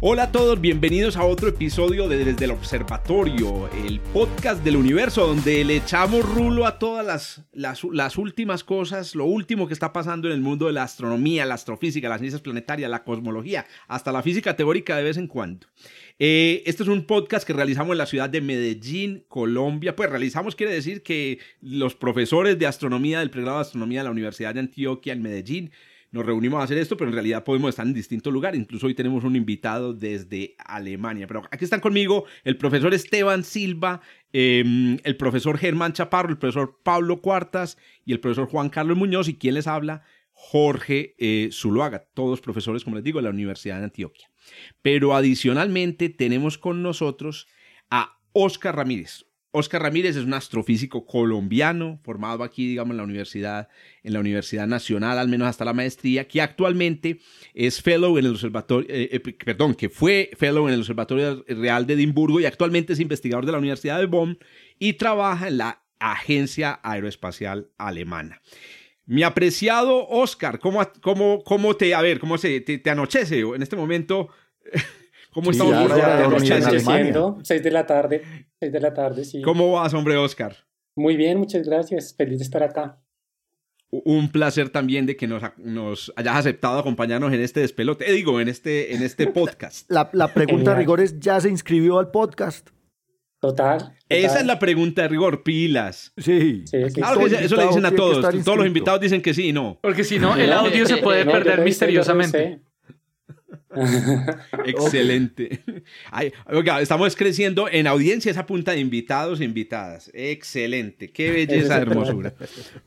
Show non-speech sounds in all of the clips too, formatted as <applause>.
Hola a todos, bienvenidos a otro episodio de Desde el Observatorio, el podcast del universo donde le echamos rulo a todas las, últimas cosas, lo último que está pasando en el mundo de la astronomía, la astrofísica, las ciencias planetarias, la cosmología, hasta la física teórica de vez en cuando. Eh, este es un podcast que realizamos en la ciudad de Medellín, Colombia. Pues realizamos quiere decir que los profesores de astronomía del pregrado de astronomía de la Universidad de Antioquia en Medellín nos reunimos a hacer esto, pero en realidad podemos estar en distintos lugares. Incluso hoy tenemos un invitado desde Alemania. Pero aquí están conmigo el profesor Esteban Silva, em, el profesor Germán Chaparro, el profesor Pablo Cuartas y el profesor Juan Carlos Muñoz. ¿Y quién les habla? Jorge eh, Zuluaga, todos profesores, como les digo, de la Universidad de Antioquia. Pero adicionalmente tenemos con nosotros a Oscar Ramírez. Oscar Ramírez es un astrofísico colombiano, formado aquí, digamos, en la Universidad, en la Universidad Nacional, al menos hasta la maestría, que actualmente es fellow en el observatorio, eh, eh, perdón, que fue fellow en el Observatorio Real de Edimburgo y actualmente es investigador de la Universidad de Bonn y trabaja en la Agencia Aeroespacial Alemana. Mi apreciado Oscar, ¿cómo, cómo, cómo te, a ver, cómo se, te, te anochece en este momento? ¿Cómo estamos? Ya, ya, seis de la tarde, seis de la tarde, sí. ¿Cómo vas, hombre, Oscar? Muy bien, muchas gracias. Feliz de estar acá. Un placer también de que nos, nos hayas aceptado acompañarnos en este despelote, eh, digo, en este, en este <laughs> podcast. La, la pregunta de rigor es, ¿ya se inscribió al podcast? Total, Esa es la pregunta de rigor, pilas. Sí. Claro que eso le dicen a todos. Todos los invitados dicen que sí y no. Porque si no, el audio se puede perder misteriosamente. <laughs> Excelente. estamos creciendo en audiencia esa punta de invitados e invitadas. Excelente. Qué belleza, hermosura.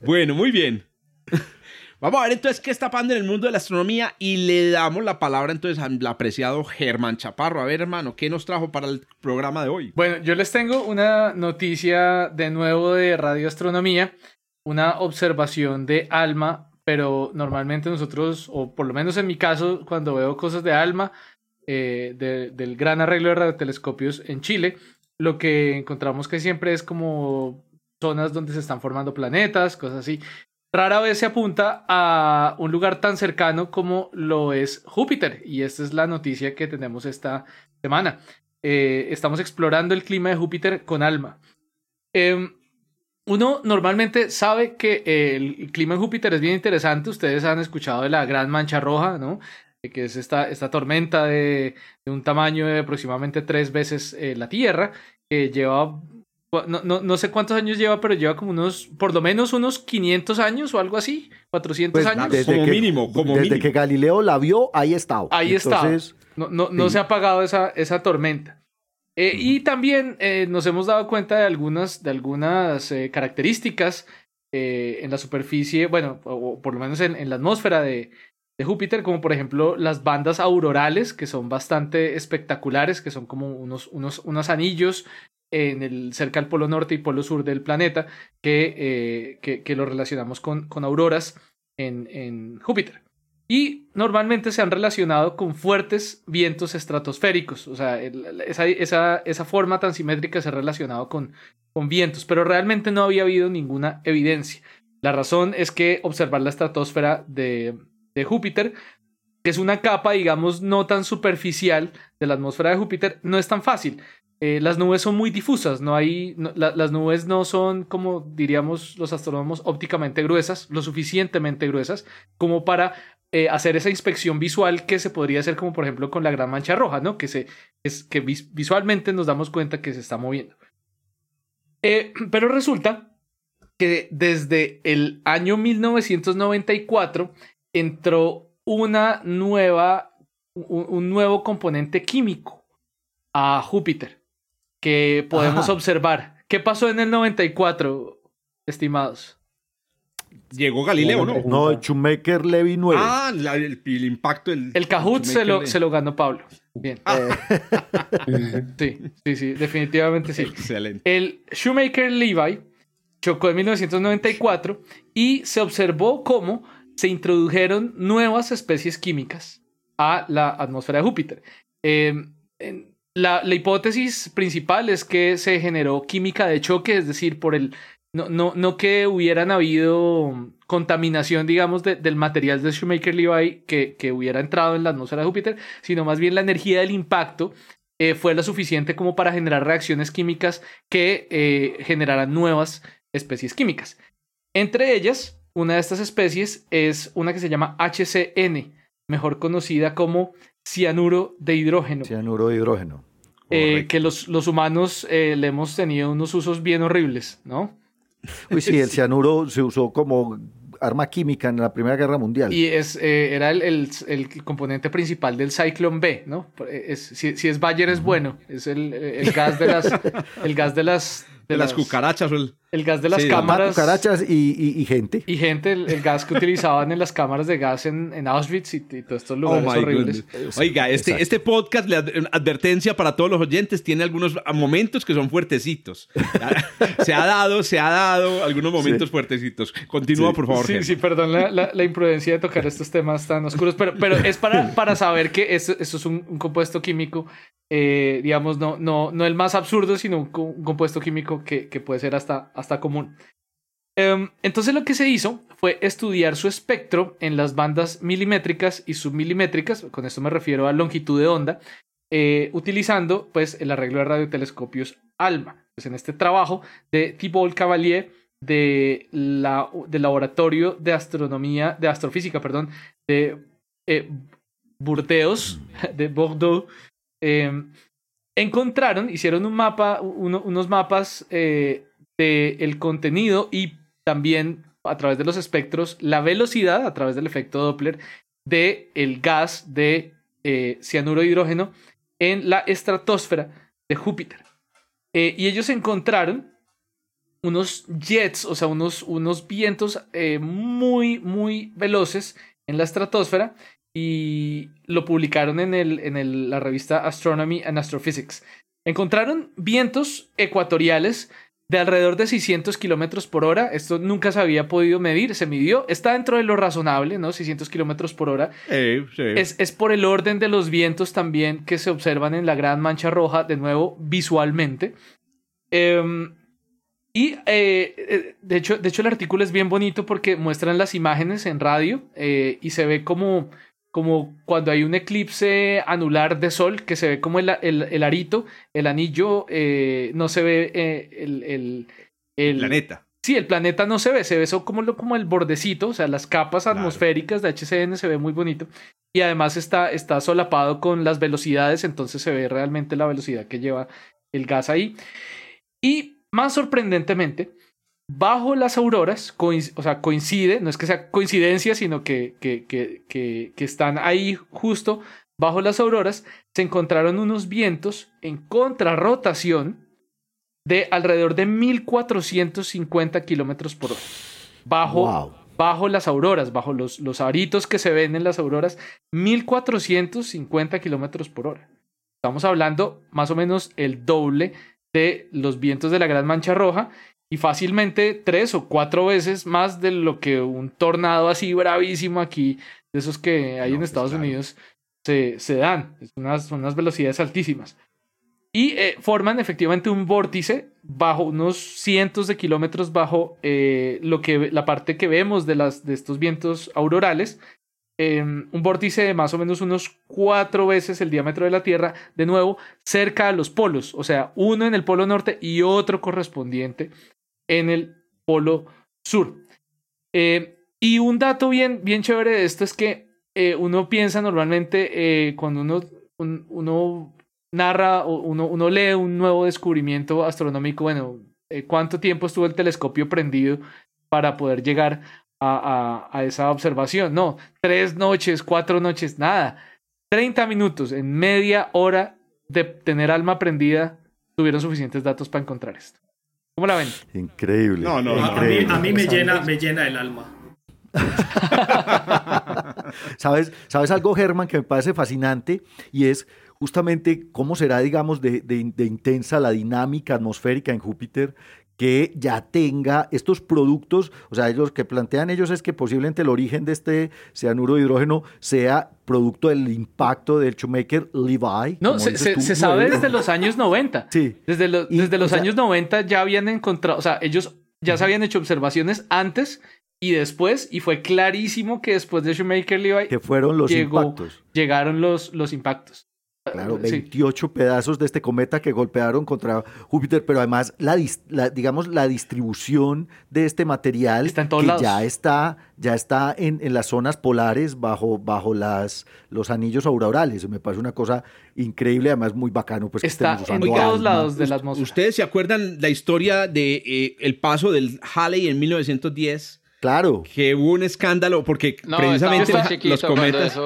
Bueno, muy bien. <laughs> Vamos a ver entonces qué está pasando en el mundo de la astronomía y le damos la palabra entonces al apreciado Germán Chaparro. A ver, hermano, ¿qué nos trajo para el programa de hoy? Bueno, yo les tengo una noticia de nuevo de radioastronomía, una observación de ALMA pero normalmente nosotros, o por lo menos en mi caso, cuando veo cosas de ALMA, eh, del gran arreglo de radiotelescopios en Chile, lo que encontramos que siempre es como zonas donde se están formando planetas, cosas así. Rara vez se apunta a un lugar tan cercano como lo es Júpiter, y esta es la noticia que tenemos esta semana. Eh, estamos explorando el clima de Júpiter con ALMA. Em, uno normalmente sabe que el clima en Júpiter es bien interesante. Ustedes han escuchado de la gran mancha roja, ¿no? Que es esta, esta tormenta de, un tamaño de aproximadamente tres veces eh, la Tierra, que lleva, no, no, no, sé cuántos años lleva, pero lleva como unos, por lo menos unos 500 años o algo así, 400 pues, años. como mínimo, como Desde que Galileo la vio, ahí está. Ahí está. No, no, no se ha apagado esa, esa tormenta. Eh, y también eh, nos hemos dado cuenta de algunas, de algunas eh, características en la superficie, bueno, o por lo menos en, la atmósfera de, de, Júpiter, como por ejemplo las bandas aurorales, que son bastante espectaculares, que son como unos, unos, unos anillos en el, cerca del polo norte y polo sur del planeta, que, que, que lo relacionamos con, con auroras en, en Júpiter y normalmente se han relacionado con fuertes vientos estratosféricos. O sea, esa, esa, esa, forma tan simétrica se ha relacionado con, con vientos, pero realmente no había habido ninguna evidencia. La razón es que observar la estratosfera de, de Júpiter, que es una capa, digamos, no tan superficial de la atmósfera de Júpiter, no es tan fácil. Eh, las nubes son muy difusas, no hay, las nubes no son, como diríamos los astrónomos, ópticamente gruesas, lo suficientemente gruesas como para eh, hacer esa inspección visual que se podría hacer como por ejemplo con la gran mancha roja, ¿no? Que, se, es, que visualmente nos damos cuenta que se está moviendo. Eh, <clears throat> pero resulta que desde el año 1994 entró una nueva, un, nuevo componente químico a Júpiter que podemos observar. ¿Qué pasó en el 94, estimados? Llegó Galileo, ¿no? No, Shoemaker Levy 9. Ah, el, impacto. El, el Kahoot se lo, se lo, ganó Pablo. Bien. Ah. <laughs> sí, sí, sí, definitivamente sí. Excelente. El Shoemaker Levi chocó en 1994 y se observó cómo se introdujeron nuevas especies químicas a la atmósfera de Júpiter. Em, la, hipótesis principal es que se generó química de choque, es decir, por el no, no, no que hubieran habido contaminación, digamos, del material de Shoemaker Levi que, que hubiera entrado en la atmósfera de Júpiter, sino más bien la energía del impacto eh, fue lo suficiente como para generar reacciones químicas que eh, generaran nuevas especies químicas. Entre ellas, una de estas especies es una que se llama HCN, mejor conocida como cianuro de hidrógeno. Cianuro de hidrógeno. Eh, que los, los humanos le hemos tenido unos usos bien horribles, ¿no? Uy, sí, el <laughs> cianuro se usó como arma química en la Primera Guerra Mundial. Y es, eh, era el, el, componente principal del Cyclone B, ¿no? Es, si, si, es Bayer es bueno, es el, el gas de las, el gas de las de, las, cucarachas. El, gas de las cámaras. Cucarachas y, gente. Y gente, el, gas que utilizaban en las cámaras de gas en, Auschwitz y, todos estos lugares oh horribles. Oiga, este, este podcast, la advertencia para todos los oyentes, tiene algunos momentos que son fuertecitos. <laughs> se ha dado, se ha dado algunos momentos fuertecitos. Continúa, por favor. Sí, sí, perdón la, imprudencia de tocar estos temas tan oscuros, pero, pero es para, para saber que esto, es un, un compuesto químico eh, digamos, no, no, no el más absurdo, sino un, compuesto químico que, que, puede ser hasta, hasta común. Em, entonces lo que se hizo fue estudiar su espectro en las bandas milimétricas y submilimétricas, con esto me refiero a longitud de onda, eh, utilizando pues el arreglo de radiotelescopios ALMA. Pues en este trabajo de Thibault Cavalier de la, del Laboratorio de Astronomía, de Astrofísica, perdón, de eh, de Bordeaux, Em, encontraron, hicieron un mapa, unos mapas eh, del contenido y también a través de los espectros la velocidad a través del efecto Doppler de el gas de eh, cianuro de hidrógeno en la estratosfera de Júpiter. Eh, y ellos encontraron unos jets, o sea, unos, unos vientos muy, muy veloces en la estratosfera y lo publicaron en, el, en la revista Astronomy and Astrophysics. Encontraron vientos ecuatoriales de alrededor de 600 kilómetros por hora. Esto nunca se había podido medir, se midió. Está dentro de lo razonable, ¿no? 600 kilómetros por hora. Es, es, por el orden de los vientos también que se observan en la Gran Mancha Roja, de nuevo, visualmente. Em, y eh, eh, de, hecho, de hecho, el artículo es bien bonito porque muestran las imágenes en radio eh, y se ve como como cuando hay un eclipse anular de sol, que se ve como el, el, arito, el anillo, eh, no se ve eh, el, el, planeta. Sí, el planeta no se ve, se ve eso como, como el bordecito, o sea, las capas atmosféricas de HCN se ve muy bonito. Y además está, está solapado con las velocidades, entonces se ve realmente la velocidad que lleva el gas ahí. Y más sorprendentemente, bajo las auroras, o sea, coincide, no es que sea coincidencia, sino que, que, que, que, están ahí justo bajo las auroras, se encontraron unos vientos en contrarrotación de alrededor de 1450 kilómetros por hora. Bajo, bajo las auroras, bajo los, los aritos que se ven en las auroras, 1450 kilómetros por hora. Estamos hablando más o menos el doble de los vientos de la Gran Mancha Roja y fácilmente tres o cuatro veces más de lo que un tornado así bravísimo aquí, de esos que hay en pues Estados Unidos, se, se dan. son unas velocidades altísimas. Y eh, forman efectivamente un vórtice bajo unos cientos de kilómetros bajo eh, lo que, la parte que vemos de, las, de estos vientos aurorales. Em, un vórtice de más o menos unos cuatro veces el diámetro de la Tierra, de nuevo, cerca a los polos, o sea, uno en el polo norte y otro correspondiente en el Polo Sur. Eh, y un dato bien, bien chévere de esto es que eh, uno piensa normalmente eh, cuando uno, uno narra o uno, uno, lee un nuevo descubrimiento astronómico, bueno, cuánto tiempo estuvo el telescopio prendido para poder llegar a, a, a esa observación. No, tres noches, cuatro noches, nada. 30 minutos en media hora de tener alma prendida tuvieron suficientes datos para encontrar esto. ¿Cómo la ven? Increíble. No, no, A, mí, me, llena, me llena el alma. <laughs> ¿Sabes, ¿Sabes algo, Germán, que me parece fascinante? Y es justamente cómo será, digamos, de, intensa la dinámica atmosférica en Júpiter que ya tenga estos productos, o sea, ellos que plantean ellos es que posiblemente el origen de este cianuro de hidrógeno sea producto del impacto del shoemaker Levi. No, se, sabe desde los años 90. <laughs> Sí. Desde, desde los años 90 ya habían encontrado, o sea, ellos ya se habían hecho observaciones antes y después, y fue clarísimo que después de Shoemaker Levi... Que fueron los impactos. Llegaron los, los impactos. Claro, 28 pedazos de este cometa que golpearon contra Júpiter, pero además la, digamos la distribución de este material está en todos que ya está ya está en, en, las zonas polares bajo bajo las los anillos aurorales. Me parece una cosa increíble, además muy bacano pues está en todos lados de la atmósfera. Ustedes se acuerdan la historia de eh, el paso del Halley en 1910 Claro. Que hubo un escándalo porque precisamente los cometas.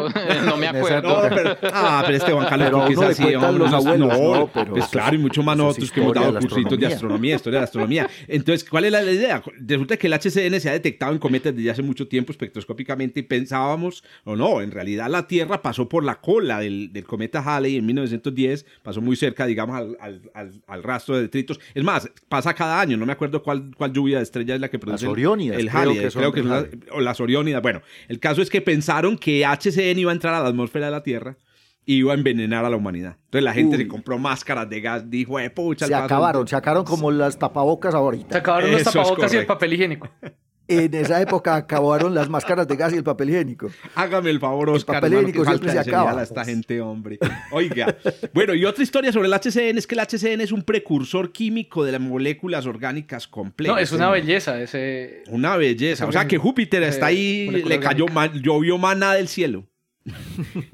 no me <laughs> acuerdo. <laughs> ah, pero este Juan Carlos pero es así, los abuelos, no, pero pues claro, y mucho más nosotros que hemos dado cursitos de astronomía, historia de astronomía. Entonces, ¿cuál es la idea? Resulta que el HCN se ha detectado en cometas desde hace mucho tiempo espectroscópicamente y pensábamos, o no, en realidad la Tierra pasó por la cola del, del cometa Halley en 1910, pasó muy cerca, digamos, al, al, al, rastro de detritos. Es más, pasa cada año, no me acuerdo cuál, cuál lluvia de estrellas es la que produce el Halley creo que es o las Oriónidas. Bueno, el caso es que pensaron que HCN iba a entrar a la atmósfera de la Tierra y iba a envenenar a la humanidad. Entonces la gente se compró máscaras de gas, dijo, eh, pucha. Se acabaron, se acabaron como las tapabocas ahorita. Se acabaron los tapabocas y el papel higiénico. <laughs> En esa época acabaron las máscaras de gas y el papel higiénico. Hágame el favor, Oscar. El papel higiénico siempre se acaba. A esta gente, hombre. Oiga. bueno, y otra historia sobre el HCN es que el HCN es un precursor químico de las moléculas orgánicas complejas. No, es una belleza ese. Una belleza. O sea que Júpiter está ahí, le cayó, llovió maná del cielo.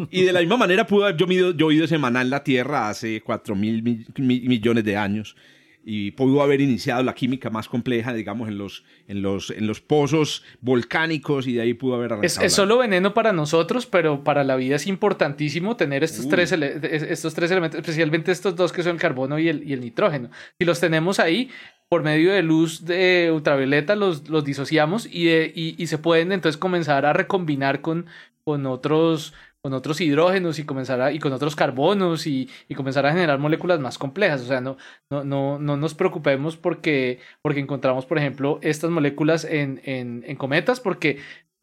y de la misma manera pudo haber llovido, ese maná en la Tierra hace 4 mil millones de años y pudo haber iniciado la química más compleja, digamos, en los, en los, en los pozos volcánicos y de ahí pudo haber arrancado. Es, solo veneno para nosotros, pero para la vida es importantísimo tener estos, tres, estos tres elementos, especialmente estos dos que son el carbono y el, y el nitrógeno. Si los tenemos ahí, por medio de luz de ultravioleta los, los disociamos y, y, y, se pueden entonces comenzar a recombinar con, con otros con otros hidrógenos y comenzar a, y con otros carbonos y, y, comenzar a generar moléculas más complejas. O sea, no, no, no, no nos preocupemos porque, porque encontramos, por ejemplo, estas moléculas en, en, en cometas porque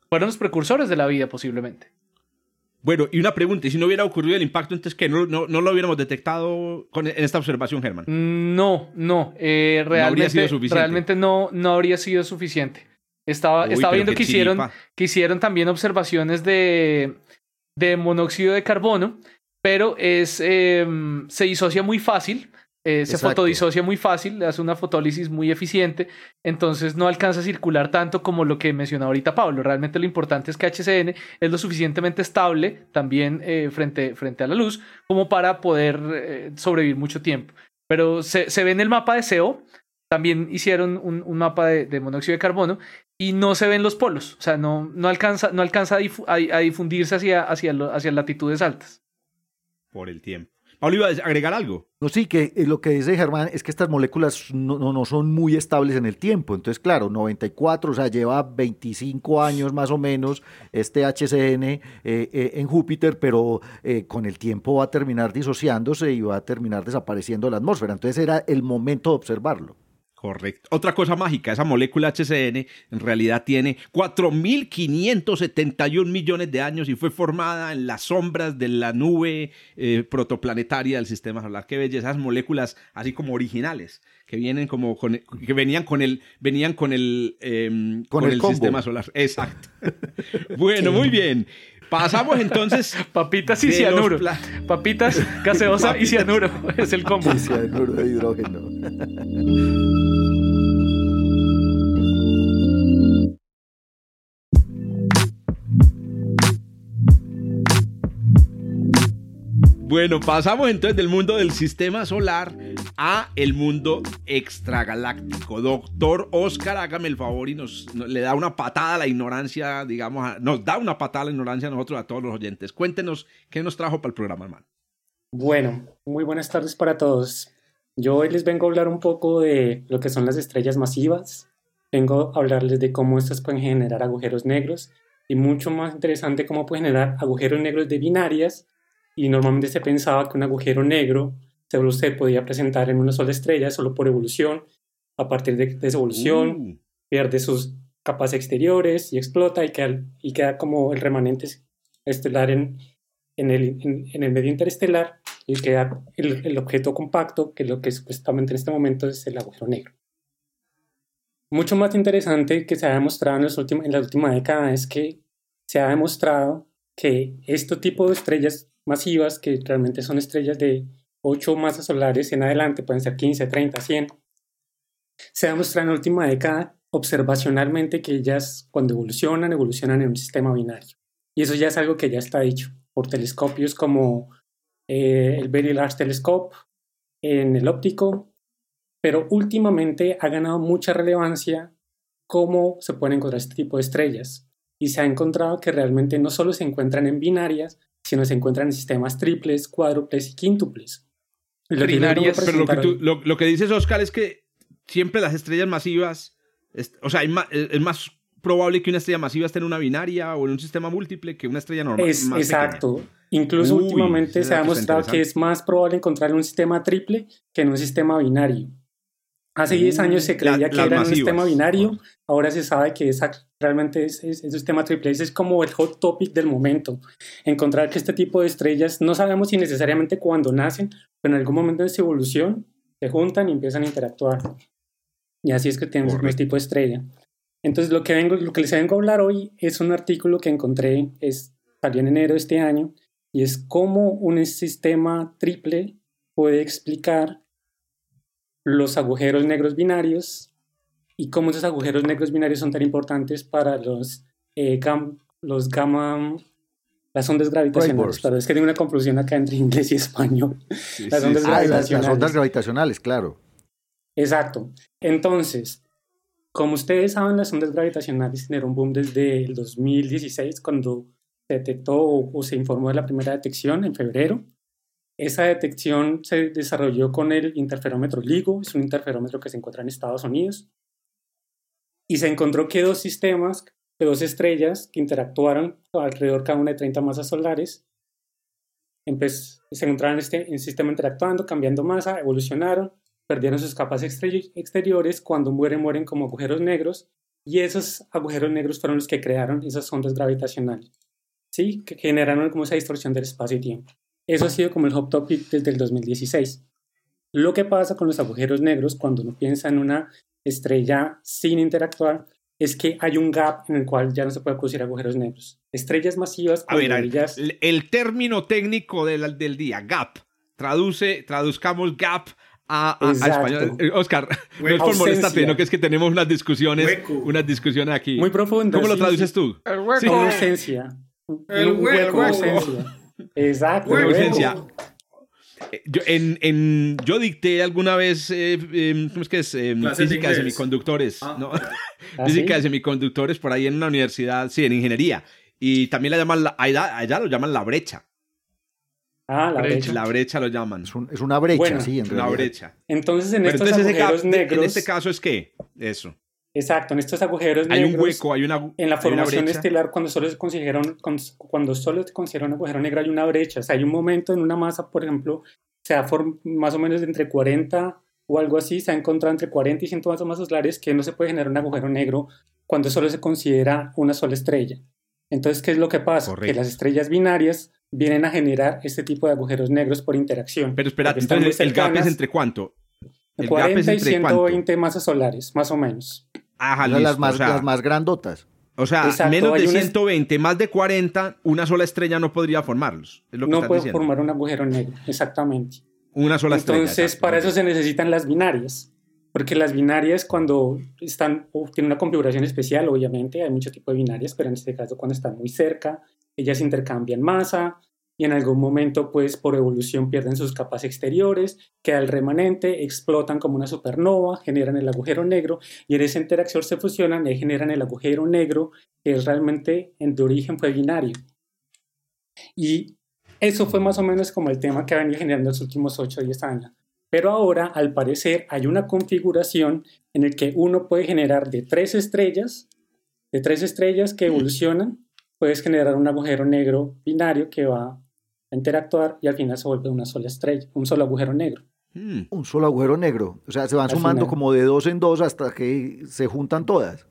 fueron los precursores de la vida posiblemente. Bueno, y una pregunta, ¿y si no hubiera ocurrido el impacto, entonces que no, no, no, lo hubiéramos detectado con, en esta observación, Germán? No, no, eh, realmente, no realmente no, no habría sido suficiente. Estaba, estaba viendo que hicieron, que hicieron también observaciones de, de monóxido de carbono, pero es, em, se disocia muy fácil. Eh, se fotodisocia muy fácil, hace una fotólisis muy eficiente, entonces no alcanza a circular tanto como lo que mencionó ahorita Pablo. Realmente lo importante es que HCN es lo suficientemente estable también eh, frente, frente a la luz como para poder eh, sobrevivir mucho tiempo. Pero se, se, ve en el mapa de CO, también hicieron un, un mapa de, de, monóxido de carbono y no se ven los polos, o sea, no, no alcanza, no alcanza a, difundirse hacia, hacia, hacia latitudes altas. Por el tiempo. Pablo, ¿iba a agregar algo? No, sí, que eh, lo que dice Germán es que estas moléculas no, no, son muy estables en el tiempo. Entonces, claro, 94, o sea, lleva 25 años más o menos este HCN eh, eh, en Júpiter, pero con el tiempo va a terminar disociándose y va a terminar desapareciendo la atmósfera. Entonces era el momento de observarlo. Correcto. Otra cosa mágica, esa molécula HCN en realidad tiene 4.571 millones de años y fue formada en las sombras de la nube eh, protoplanetaria del sistema solar. Qué belleza, esas moléculas así como originales que vienen como con, que venían con el venían con el em, con, el, sistema solar. Exacto. <laughs> bueno, muy bien. Pasamos <laughs> entonces. Papitas y cianuro. Papitas, gaseosa y cianuro. Es el combo. cianuro de hidrógeno. <laughs> Bueno, pasamos entonces del mundo del sistema solar a el mundo extragaláctico. Doctor Oscar, hágame el favor y nos, le da una patada a la ignorancia, digamos, nos da una patada a la ignorancia a nosotros, a todos los oyentes. Cuéntenos qué nos trajo para el programa, hermano. Bueno, muy buenas tardes para todos. Yo hoy les vengo a hablar un poco de lo que son las estrellas masivas. Vengo a hablarles de cómo estas pueden generar agujeros negros y mucho más interesante cómo pueden generar agujeros negros de binarias y normalmente se pensaba que un agujero negro solo se podía presentar en una sola estrella, solo por evolución, a partir de, esa evolución, Uh, pierde sus capas exteriores y explota y queda, y queda como el remanente estelar en, en, el, en, en el medio interestelar y queda el, el objeto compacto, que es lo que supuestamente en este momento es el agujero negro. Mucho más interesante que se ha demostrado en, los últimos, en la última década es que se ha demostrado que este tipo de estrellas masivas, que realmente son estrellas de 8 masas solares en adelante, pueden ser 15, 30, 100, se ha demostrado en la última década observacionalmente que ellas cuando evolucionan, evolucionan en un sistema binario. Y eso ya es algo que ya está dicho por telescopios como eh, el Very Large Telescope en el óptico, pero últimamente ha ganado mucha relevancia cómo se pueden encontrar este tipo de estrellas. Y se ha encontrado que realmente no solo se encuentran en binarias, sino se encuentran en sistemas triples, cuádruples y quíntuples. Y lo que pero lo que, tú- lo, lo que dices, Oscar, es que siempre las estrellas masivas, es- o sea, ma- es más probable que una estrella masiva esté en una binaria o en un sistema múltiple que una estrella normal. Es, exacto. Incluso Uy, últimamente se ha demostrado que es más probable encontrar un sistema triple que en un sistema binario. Hace 10 Uh, años se la- creía que era un masivas. sistema binario, ahora se sabe que esa, realmente es, es, es un sistema triple. Ese es como el hot topic del momento. Encontrar que este tipo de estrellas, no sabemos si necesariamente cuando nacen, pero en algún momento de su evolución se juntan y empiezan a interactuar. Y así es que tenemos un Correcto. tipo de estrella. Entonces, lo que, vengo, lo que les vengo a hablar hoy es un artículo que encontré, es, salió en enero de este año, y es cómo un sistema triple puede explicar los agujeros negros binarios y cómo esos agujeros negros binarios son tan importantes para los, eh, gam- los gamma, las ondas gravitacionales. Pero es que tengo una confusión acá entre inglés y español. Sí, <laughs> las sí, ondas sí. Ah, las, las gravitacionales. ondas gravitacionales, claro. Exacto. Entonces, como ustedes saben, las ondas gravitacionales generaron un boom desde el 2016, cuando se detectó o, o se informó de la primera detección en febrero. Esa detección se desarrolló con el interferómetro LIGO, es un interferómetro que se encuentra en Estados Unidos. Y se encontró que dos sistemas, de dos estrellas que interactuaron alrededor cada una de 30 masas solares, se encontraron en este en sistema interactuando, cambiando masa, evolucionaron, perdieron sus capas exteri- exteriores, cuando mueren mueren como agujeros negros, y esos agujeros negros fueron los que crearon esas ondas gravitacionales, ¿sí? que generaron como esa distorsión del espacio y tiempo. Eso ha sido como el hot topic desde el 2016. Lo que pasa con los agujeros negros cuando uno piensa en una estrella sin interactuar es que hay un gap en el cual ya no se puede producir agujeros negros. Estrellas masivas, A ver, ellas- el, el término técnico del, del día, gap. Traduce, traduzcamos gap a, a- a español. Eh, Oscar, <laughs> no es por molestarte, no que es que tenemos unas discusiones, Hueco. unas discusiones aquí. muy profundas. ¿Cómo lo traduces sí. tú? El hueco. Sí. Ausencia. El Un hueco. ausencia. Exacto. Hueco. hueco. Ausencia. Eh, Yo, en, en- yo dicté alguna vez, eh, em, ¿cómo es que es? Em, física de semiconductores. Ah. ¿no? ¿Ah, <laughs> física de sí? semiconductores por ahí en una universidad, sí, en ingeniería. Y también la llaman, la- allá, allá lo llaman la brecha. Ah, la Brecha. brecha. La brecha lo llaman. Es, un- es una brecha, Bueno, sí, en La realidad. brecha. Entonces, en Pero estos entonces ese agujeros negros. en este caso es qué? Eso. Exacto, en estos agujeros Hay negros. un hueco, hay una En la hay formación estelar, cuando solo se considera un, con- cuando solo se considera un agujero negro, hay una brecha. O sea, hay un momento en una masa, por ejemplo, se ha más o menos de entre 40 o algo así, se ha encontrado entre 40 y 100 masas solares que no se puede generar un agujero negro cuando solo se considera una sola estrella. Entonces, ¿qué es lo que pasa? Correcto. Que las estrellas binarias vienen a generar este tipo de agujeros negros por interacción. Pero espera, entonces el gap es entre cuánto? El 40 gap es y entre cuánto. 120 masas solares, más o menos. Ajá, las, más, o sea, las más grandotas. o sea, Exacto, menos de una- 120, más de 40, una sola estrella no podría formarlos. Es lo que No estás puede diciendo. formar un agujero negro, exactamente. Una sola estrella. Entonces, para eso se necesitan las binarias, porque las binarias cuando están, o tienen una configuración especial, obviamente, hay mucho tipo de binarias, pero en este caso cuando están muy cerca, ellas intercambian masa y en algún momento, pues por evolución pierden sus capas exteriores, queda el remanente, explotan como una supernova, generan el agujero negro y en esa interacción se fusionan y generan el agujero negro que es realmente en de origen fue binario. Y eso fue más o menos como el tema que ha venido generando los últimos 8 o 10 años. Pero ahora, al parecer, hay una configuración en el que uno puede generar de tres estrellas, de tres estrellas que evolucionan, puedes generar un agujero negro binario que va a interactuar y al final se vuelve una sola estrella, un solo agujero negro. Hmm. Un solo agujero negro. O sea, se van sumando como de dos en dos hasta que se juntan todas.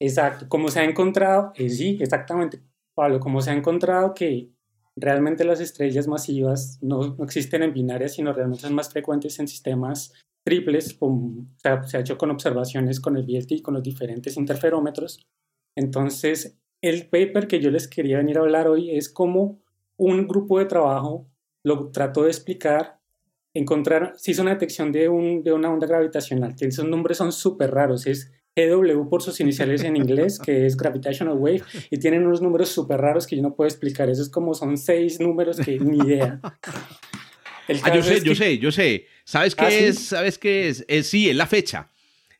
Exacto. Como se ha encontrado, eh, sí, exactamente, Pablo, como se ha encontrado que realmente las estrellas masivas no, no existen en binarias, sino realmente son más frecuentes en sistemas triples, o sea, se ha hecho con observaciones con el VLT y con los diferentes interferómetros. Entonces, el paper que yo les quería venir a hablar hoy es cómo un grupo de trabajo lo trató de explicar, encontrar, se hizo una detección de, un, de una onda gravitacional, que esos nombres son súper raros, es GW por sus iniciales en inglés, que es Gravitational Wave, y tienen unos números súper raros que yo no puedo explicar, eso es como son seis números que ni idea. ah, yo sé, yo sé, yo sé. ¿Sabes qué ¿Ah, es? ¿Sabes qué es? es? Sí, es la fecha.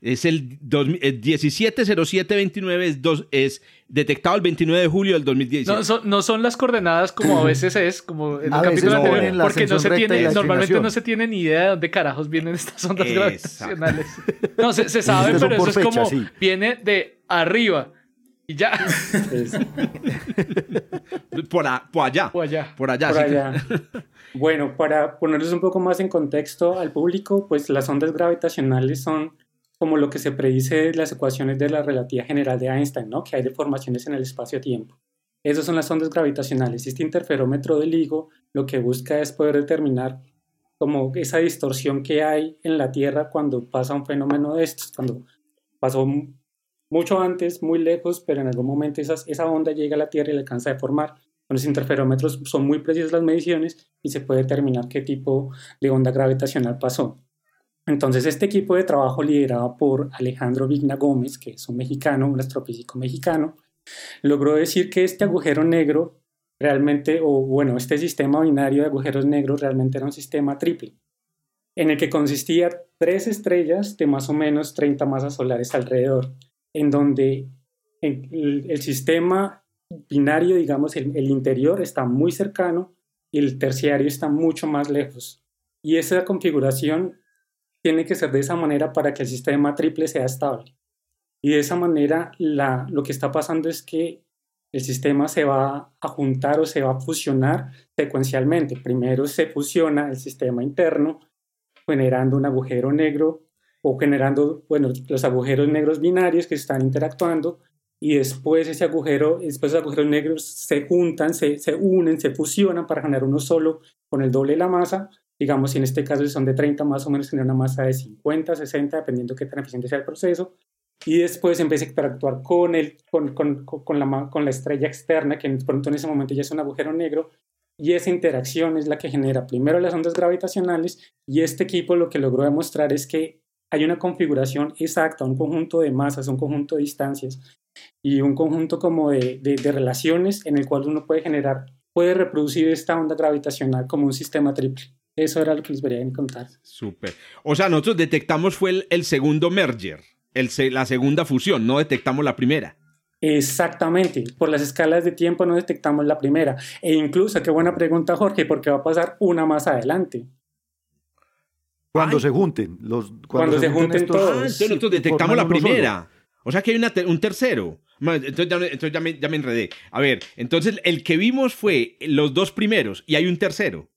Es el, 170729, es, es detectado el 29 de julio del 2017. No son, no son las coordenadas como a veces es, como en el capítulo anterior, porque no se tiene, normalmente no se tiene ni idea de dónde carajos vienen estas ondas gravitacionales. No, se, sabe, pero eso es como viene de arriba. Y ya. por, allá. Por allá. Por allá. <laughs> bueno, para ponerles un poco más en contexto al público, pues las ondas gravitacionales son como lo que se predice de las ecuaciones de la relatividad general de Einstein, ¿no? que hay deformaciones en el espacio-tiempo. Esas son las ondas gravitacionales. Este interferómetro de LIGO lo que busca es poder determinar como esa distorsión que hay en la Tierra cuando pasa un fenómeno de estos, cuando pasó mucho antes, muy lejos, pero en algún momento esa onda llega a la Tierra y le alcanza a deformar. Con los interferómetros son muy precisas las mediciones y se puede determinar qué tipo de onda gravitacional pasó. Entonces, este equipo de trabajo liderado por Alejandro Vigna Gómez, que es un mexicano, un astrofísico mexicano, logró decir que este agujero negro realmente, o bueno, este sistema binario de agujeros negros realmente era un sistema triple, en el que consistía tres estrellas de más o menos 30 masas solares alrededor, en donde el, sistema binario, digamos, el, el interior está muy cercano y el terciario está mucho más lejos. Y esa configuración tiene que ser de esa manera para que el sistema triple sea estable. Y de esa manera lo que está pasando es que el sistema se va a juntar o se va a fusionar secuencialmente. Primero se fusiona el sistema interno generando un agujero negro o generando, bueno, los agujeros negros binarios que están interactuando y después ese agujero, después los agujeros negros se juntan, se, se unen, se fusionan para generar uno solo con el doble de la masa digamos, si en este caso son de 30, más o menos tiene una masa de 50, 60, dependiendo qué tan eficiente sea el proceso, y después empieza a interactuar con, el, con, con, con, la, con la estrella externa, que pronto en ese momento ya es un agujero negro, y esa interacción es la que genera primero las ondas gravitacionales, y este equipo lo que logró demostrar es que hay una configuración exacta, un conjunto de masas, un conjunto de distancias, y un conjunto como de, de, de relaciones en el cual uno puede generar, puede reproducir esta onda gravitacional como un sistema triple. Eso era lo que les quería contar. Súper. O sea, nosotros detectamos fue el, segundo merger, el, la segunda fusión, no detectamos la primera. Exactamente, por las escalas de tiempo no detectamos la primera. E incluso, qué buena pregunta Jorge, porque va a pasar una más adelante. Cuando se junten, los, cuando, se, junten, todos. Ah, entonces nosotros detectamos la primera. O sea que hay un tercero. Entonces, ya, entonces ya, me, ya me enredé. A ver, entonces el que vimos fue los dos primeros y hay un tercero.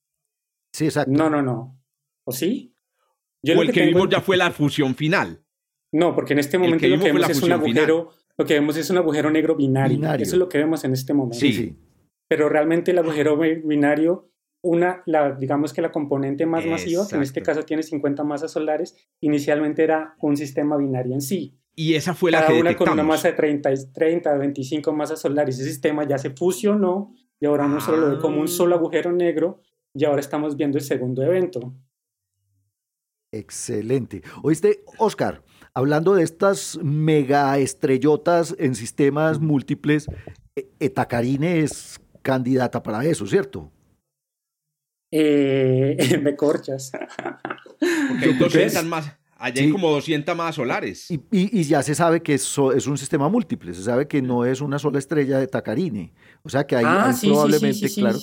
Sí, exacto. No, no, no. ¿O sí? Yo o el que, vimos ya fue la fusión final. No, porque en este momento lo que vemos es un agujero, lo que vemos es un agujero negro binario. Eso es lo que vemos en este momento. Sí. sí. Pero realmente el agujero binario, una, la, digamos que la componente más masiva, que en este caso tiene 50 masas solares, inicialmente era un sistema binario en sí. Y esa fue la Cada que una detectamos. con una masa de 30, 30, 25 masas solares. Ese sistema ya se fusionó y ahora no solo lo ve como un solo ah. agujero negro, y ahora estamos viendo el segundo evento. Excelente. Oíste, Oscar, hablando de estas mega estrellotas en sistemas múltiples, e, Etacarine es candidata para eso, ¿cierto? Eh, <laughs> me corchas. Porque más, allá hay como 200 más solares. Y, ya se sabe que es, es, un sistema múltiple, se sabe que no es una sola estrella de Tacarine. O sea que hay, ah, probablemente, claro.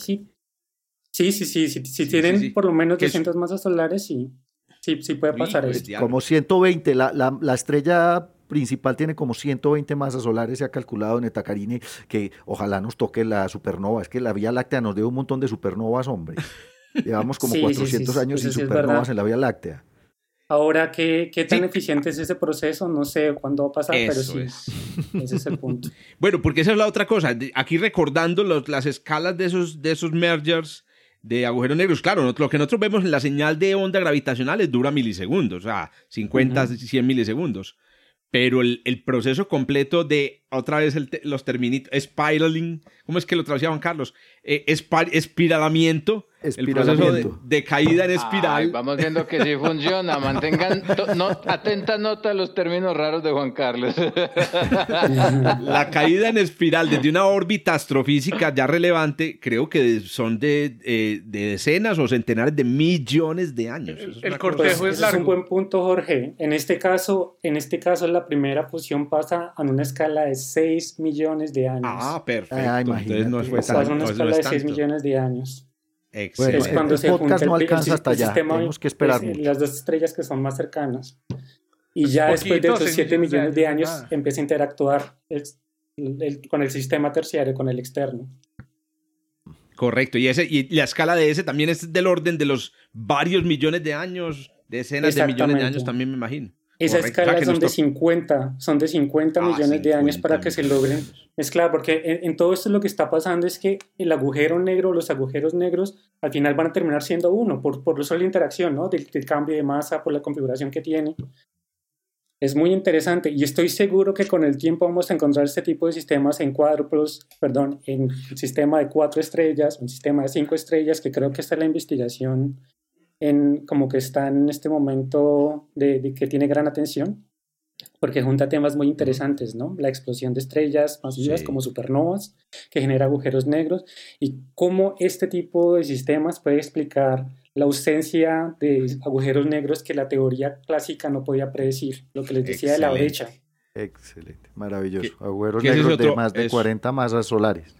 Sí, sí, sí, si, tienen por lo menos 200 masas solares, sí, sí, sí puede pasar eso. Como 120, la, la, la, estrella principal tiene como 120 masas solares, se ha calculado en Etacarine, que ojalá nos toque la supernova, es que la Vía Láctea nos dio un montón de supernovas, hombre. <laughs> Llevamos como 400 años sin supernovas en la Vía Láctea. Ahora, ¿qué, qué tan eficiente es ese proceso? No sé cuándo va a pasar, pero sí. Ese es el punto. <laughs> bueno, porque esa es la otra cosa. Aquí recordando las escalas de esos, de esos mergers de agujeros negros, claro, lo que nosotros vemos en la señal de onda gravitacional dura milisegundos, o sea, 50, 100 milisegundos. Pero el, el, proceso completo de, otra vez los terminitos, spiraling, ¿cómo es que lo traducía Juan Carlos? Eh, espiralamiento el proceso de, caída en espiral. vamos viendo que sí funciona. Mantengan atenta nota a los términos raros de Juan Carlos. <laughs> <laughs> La caída en espiral desde una órbita astrofísica ya relevante, creo que son de, eh, decenas o centenares de millones de años. el cortejo es largo. Es un buen punto, Jorge. En este caso, en este caso la primera fusión pasa en una escala de 6 millones de años. Ah, perfecto. Ah, Entonces no fue en una escala de 6 millones de años. Excelente. es cuando el se podcast no alcanza hasta allá. Tenemos que esperar pues, las dos estrellas que son más cercanas. Y ya después de esos 7 millones de años empieza a interactuar con el sistema terciario, con el externo. Correcto, y, ese, y la escala de ese también es del orden de los varios millones de años, decenas de millones de años también me imagino. Esa escala son de 50, son de 50 ah, millones de años para que se logren. Es claro, porque en, todo esto lo que está pasando es que el agujero negro, los agujeros negros, al final van a terminar siendo uno, por, por la interacción, ¿no? Del, cambio de masa, por la configuración que tiene. Es muy interesante y estoy seguro que con el tiempo vamos a encontrar este tipo de sistemas en cuádruplos, perdón, en sistema de cuatro estrellas, un sistema de cinco estrellas, que creo que esta es la investigación en, como que está en este momento de, que tiene gran atención, porque junta temas muy interesantes, ¿no? La explosión de estrellas masivas como supernovas, que genera agujeros negros, y cómo este tipo de sistemas puede explicar la ausencia de agujeros negros que la teoría clásica no podía predecir, lo que les decía de la brecha. Excelente, maravilloso. Agujeros negros de más de 40 masas solares.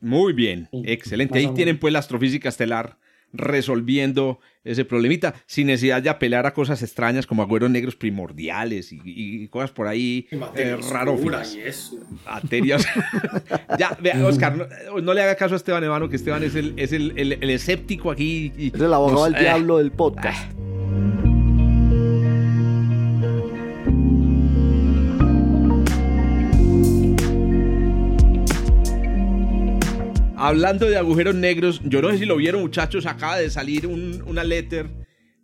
Muy bien, excelente. Ahí tienen pues la astrofísica estelar resolviendo ese problemita sin necesidad de apelar a cosas extrañas como agüeros negros primordiales y, cosas por ahí eh, rarófilas. <laughs> ya, vea, Oscar, no, le haga caso a Esteban Evano, que Esteban es el, es el, el, escéptico aquí. es el abogado del diablo del podcast. Ah. Hablando de agujeros negros, yo no sé si lo vieron muchachos, acaba de salir una letter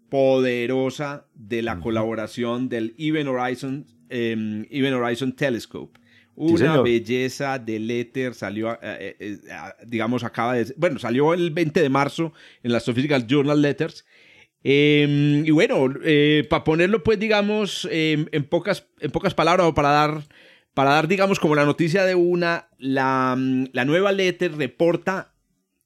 poderosa de la colaboración del Even Horizon, em, Even Horizon Telescope. Una belleza de letter salió, eh, eh, eh, digamos, acaba de, bueno, salió el 20 de marzo en la Astrophysical Journal Letters. Em, y bueno, para ponerlo, pues, digamos, em, en, pocas, en pocas palabras o para dar para dar, digamos, como la noticia de una, la, nueva letter reporta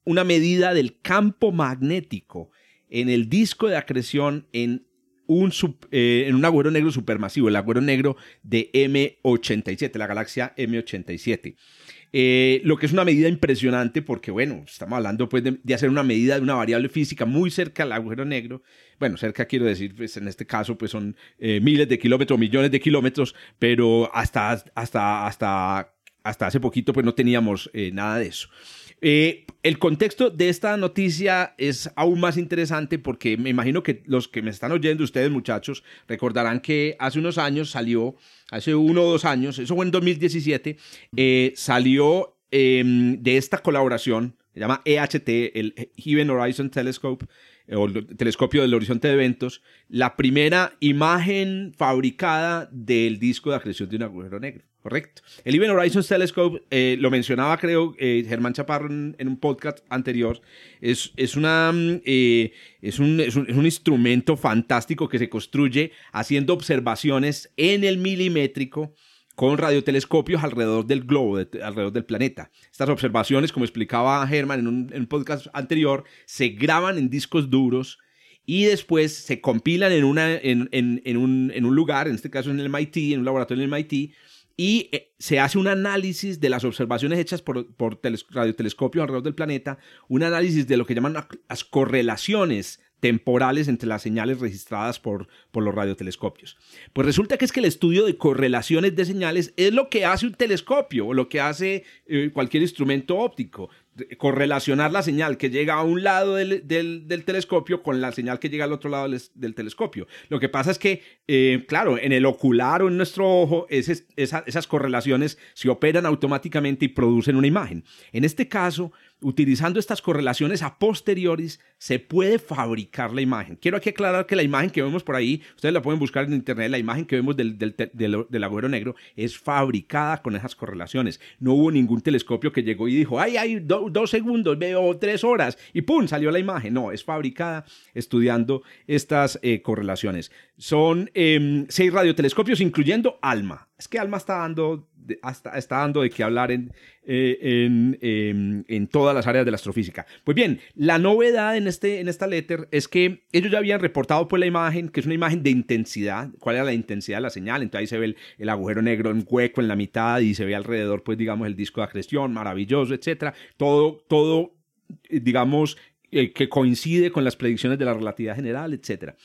una medida del campo magnético en el disco de acreción en un, eh, en un agüero negro supermasivo, el agüero negro de M87, la galaxia M87. Eh, lo que es una medida impresionante porque, bueno, estamos hablando pues de, hacer una medida de una variable física muy cerca al agujero negro. Bueno, cerca quiero decir, pues en este caso pues son eh, miles de kilómetros, millones de kilómetros, pero hasta, hasta, hasta, hasta hace poquito pues no teníamos eh, nada de eso. El contexto de esta noticia es aún más interesante porque me imagino que los que me están oyendo, ustedes muchachos, recordarán que hace unos años salió hace uno o dos años, eso fue en 2017, eh, salió em, de esta colaboración, se llama EHT, el Even Horizon Telescope, o el telescopio del horizonte de eventos, la primera imagen fabricada del disco de acreción de un agujero negro. Correcto. El Even Horizons Telescope, eh, lo mencionaba creo eh, Germán Chaparro en, un podcast anterior, es, es, una, mm, eh, es, un, es, un, instrumento fantástico que se construye haciendo observaciones en el milimétrico con radiotelescopios alrededor del globo, alrededor del planeta. Estas observaciones, como explicaba Germán en un, podcast anterior, se graban en discos duros y después se compilan en, una, en, en, un, un lugar, en este caso en el MIT, en un laboratorio en el MIT, y eh, se hace un análisis de las observaciones hechas por, por radiotelescopios alrededor del planeta, un análisis de lo que llaman las correlaciones temporales entre las señales registradas por, por los radiotelescopios. Pues resulta que es que el estudio de correlaciones de señales es lo que hace un telescopio o lo que hace eh, cualquier instrumento óptico correlacionar la señal que llega a un lado del, telescopio con la señal que llega al otro lado del, telescopio. Lo que pasa es que, eh, claro, en el ocular o en nuestro ojo, esas correlaciones se operan automáticamente y producen una imagen. En este caso, utilizando estas correlaciones a posteriores, se puede fabricar la imagen. Quiero aquí aclarar que la imagen que vemos por ahí, ustedes la pueden buscar en internet, la imagen que vemos del, del, negro es fabricada con esas correlaciones. No hubo ningún telescopio que llegó y dijo, ay, ay, dos segundos, veo tres horas y ¡pum! salió la imagen. No, es fabricada estudiando estas eh, correlaciones. Son em, seis radiotelescopios, incluyendo ALMA. Es que ALMA está dando está dando de qué hablar en, eh, em, en, todas las áreas de la astrofísica. Pues bien, la novedad en, este, en esta letter es que ellos ya habían reportado pues la imagen, que es una imagen de intensidad, cuál era la intensidad de la señal, entonces ahí se ve el, agujero negro en hueco en la mitad y se ve alrededor pues digamos el disco de acreción, maravilloso, etcétera, todo, todo digamos eh, que coincide con las predicciones de la relatividad general, etcétera.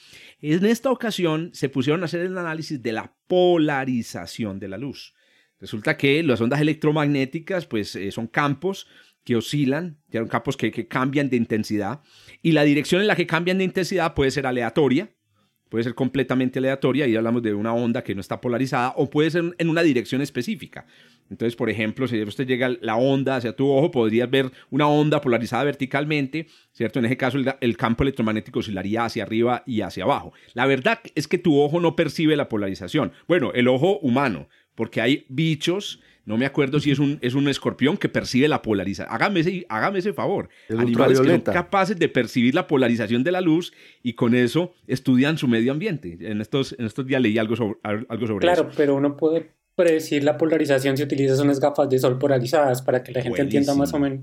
En esta ocasión se pusieron a hacer el análisis de la polarización de la luz. Resulta que las ondas electromagnéticas pues, eh, son campos que oscilan, son campos que, cambian de intensidad, y la dirección en la que cambian de intensidad puede ser aleatoria, puede ser completamente aleatoria, y hablamos de una onda que no está polarizada, o puede ser en una dirección específica. Entonces, por ejemplo, si usted llega la onda hacia tu ojo, podrías ver una onda polarizada verticalmente, ¿cierto? En ese caso, el, el, campo electromagnético oscilaría hacia arriba y hacia abajo. La verdad es que tu ojo no percibe la polarización. Bueno, el ojo humano, porque hay bichos, no me acuerdo si es un, es un escorpión que percibe la polarización. Hágame ese, hágame ese favor. Animales que son capaces de percibir la polarización de la luz y con eso estudian su medio ambiente. En estos, en estos días leí algo sobre, algo sobre claro, eso. Claro, pero uno puede predecir la polarización si utilizas unas gafas de sol polarizadas para que la gente entienda más o menos.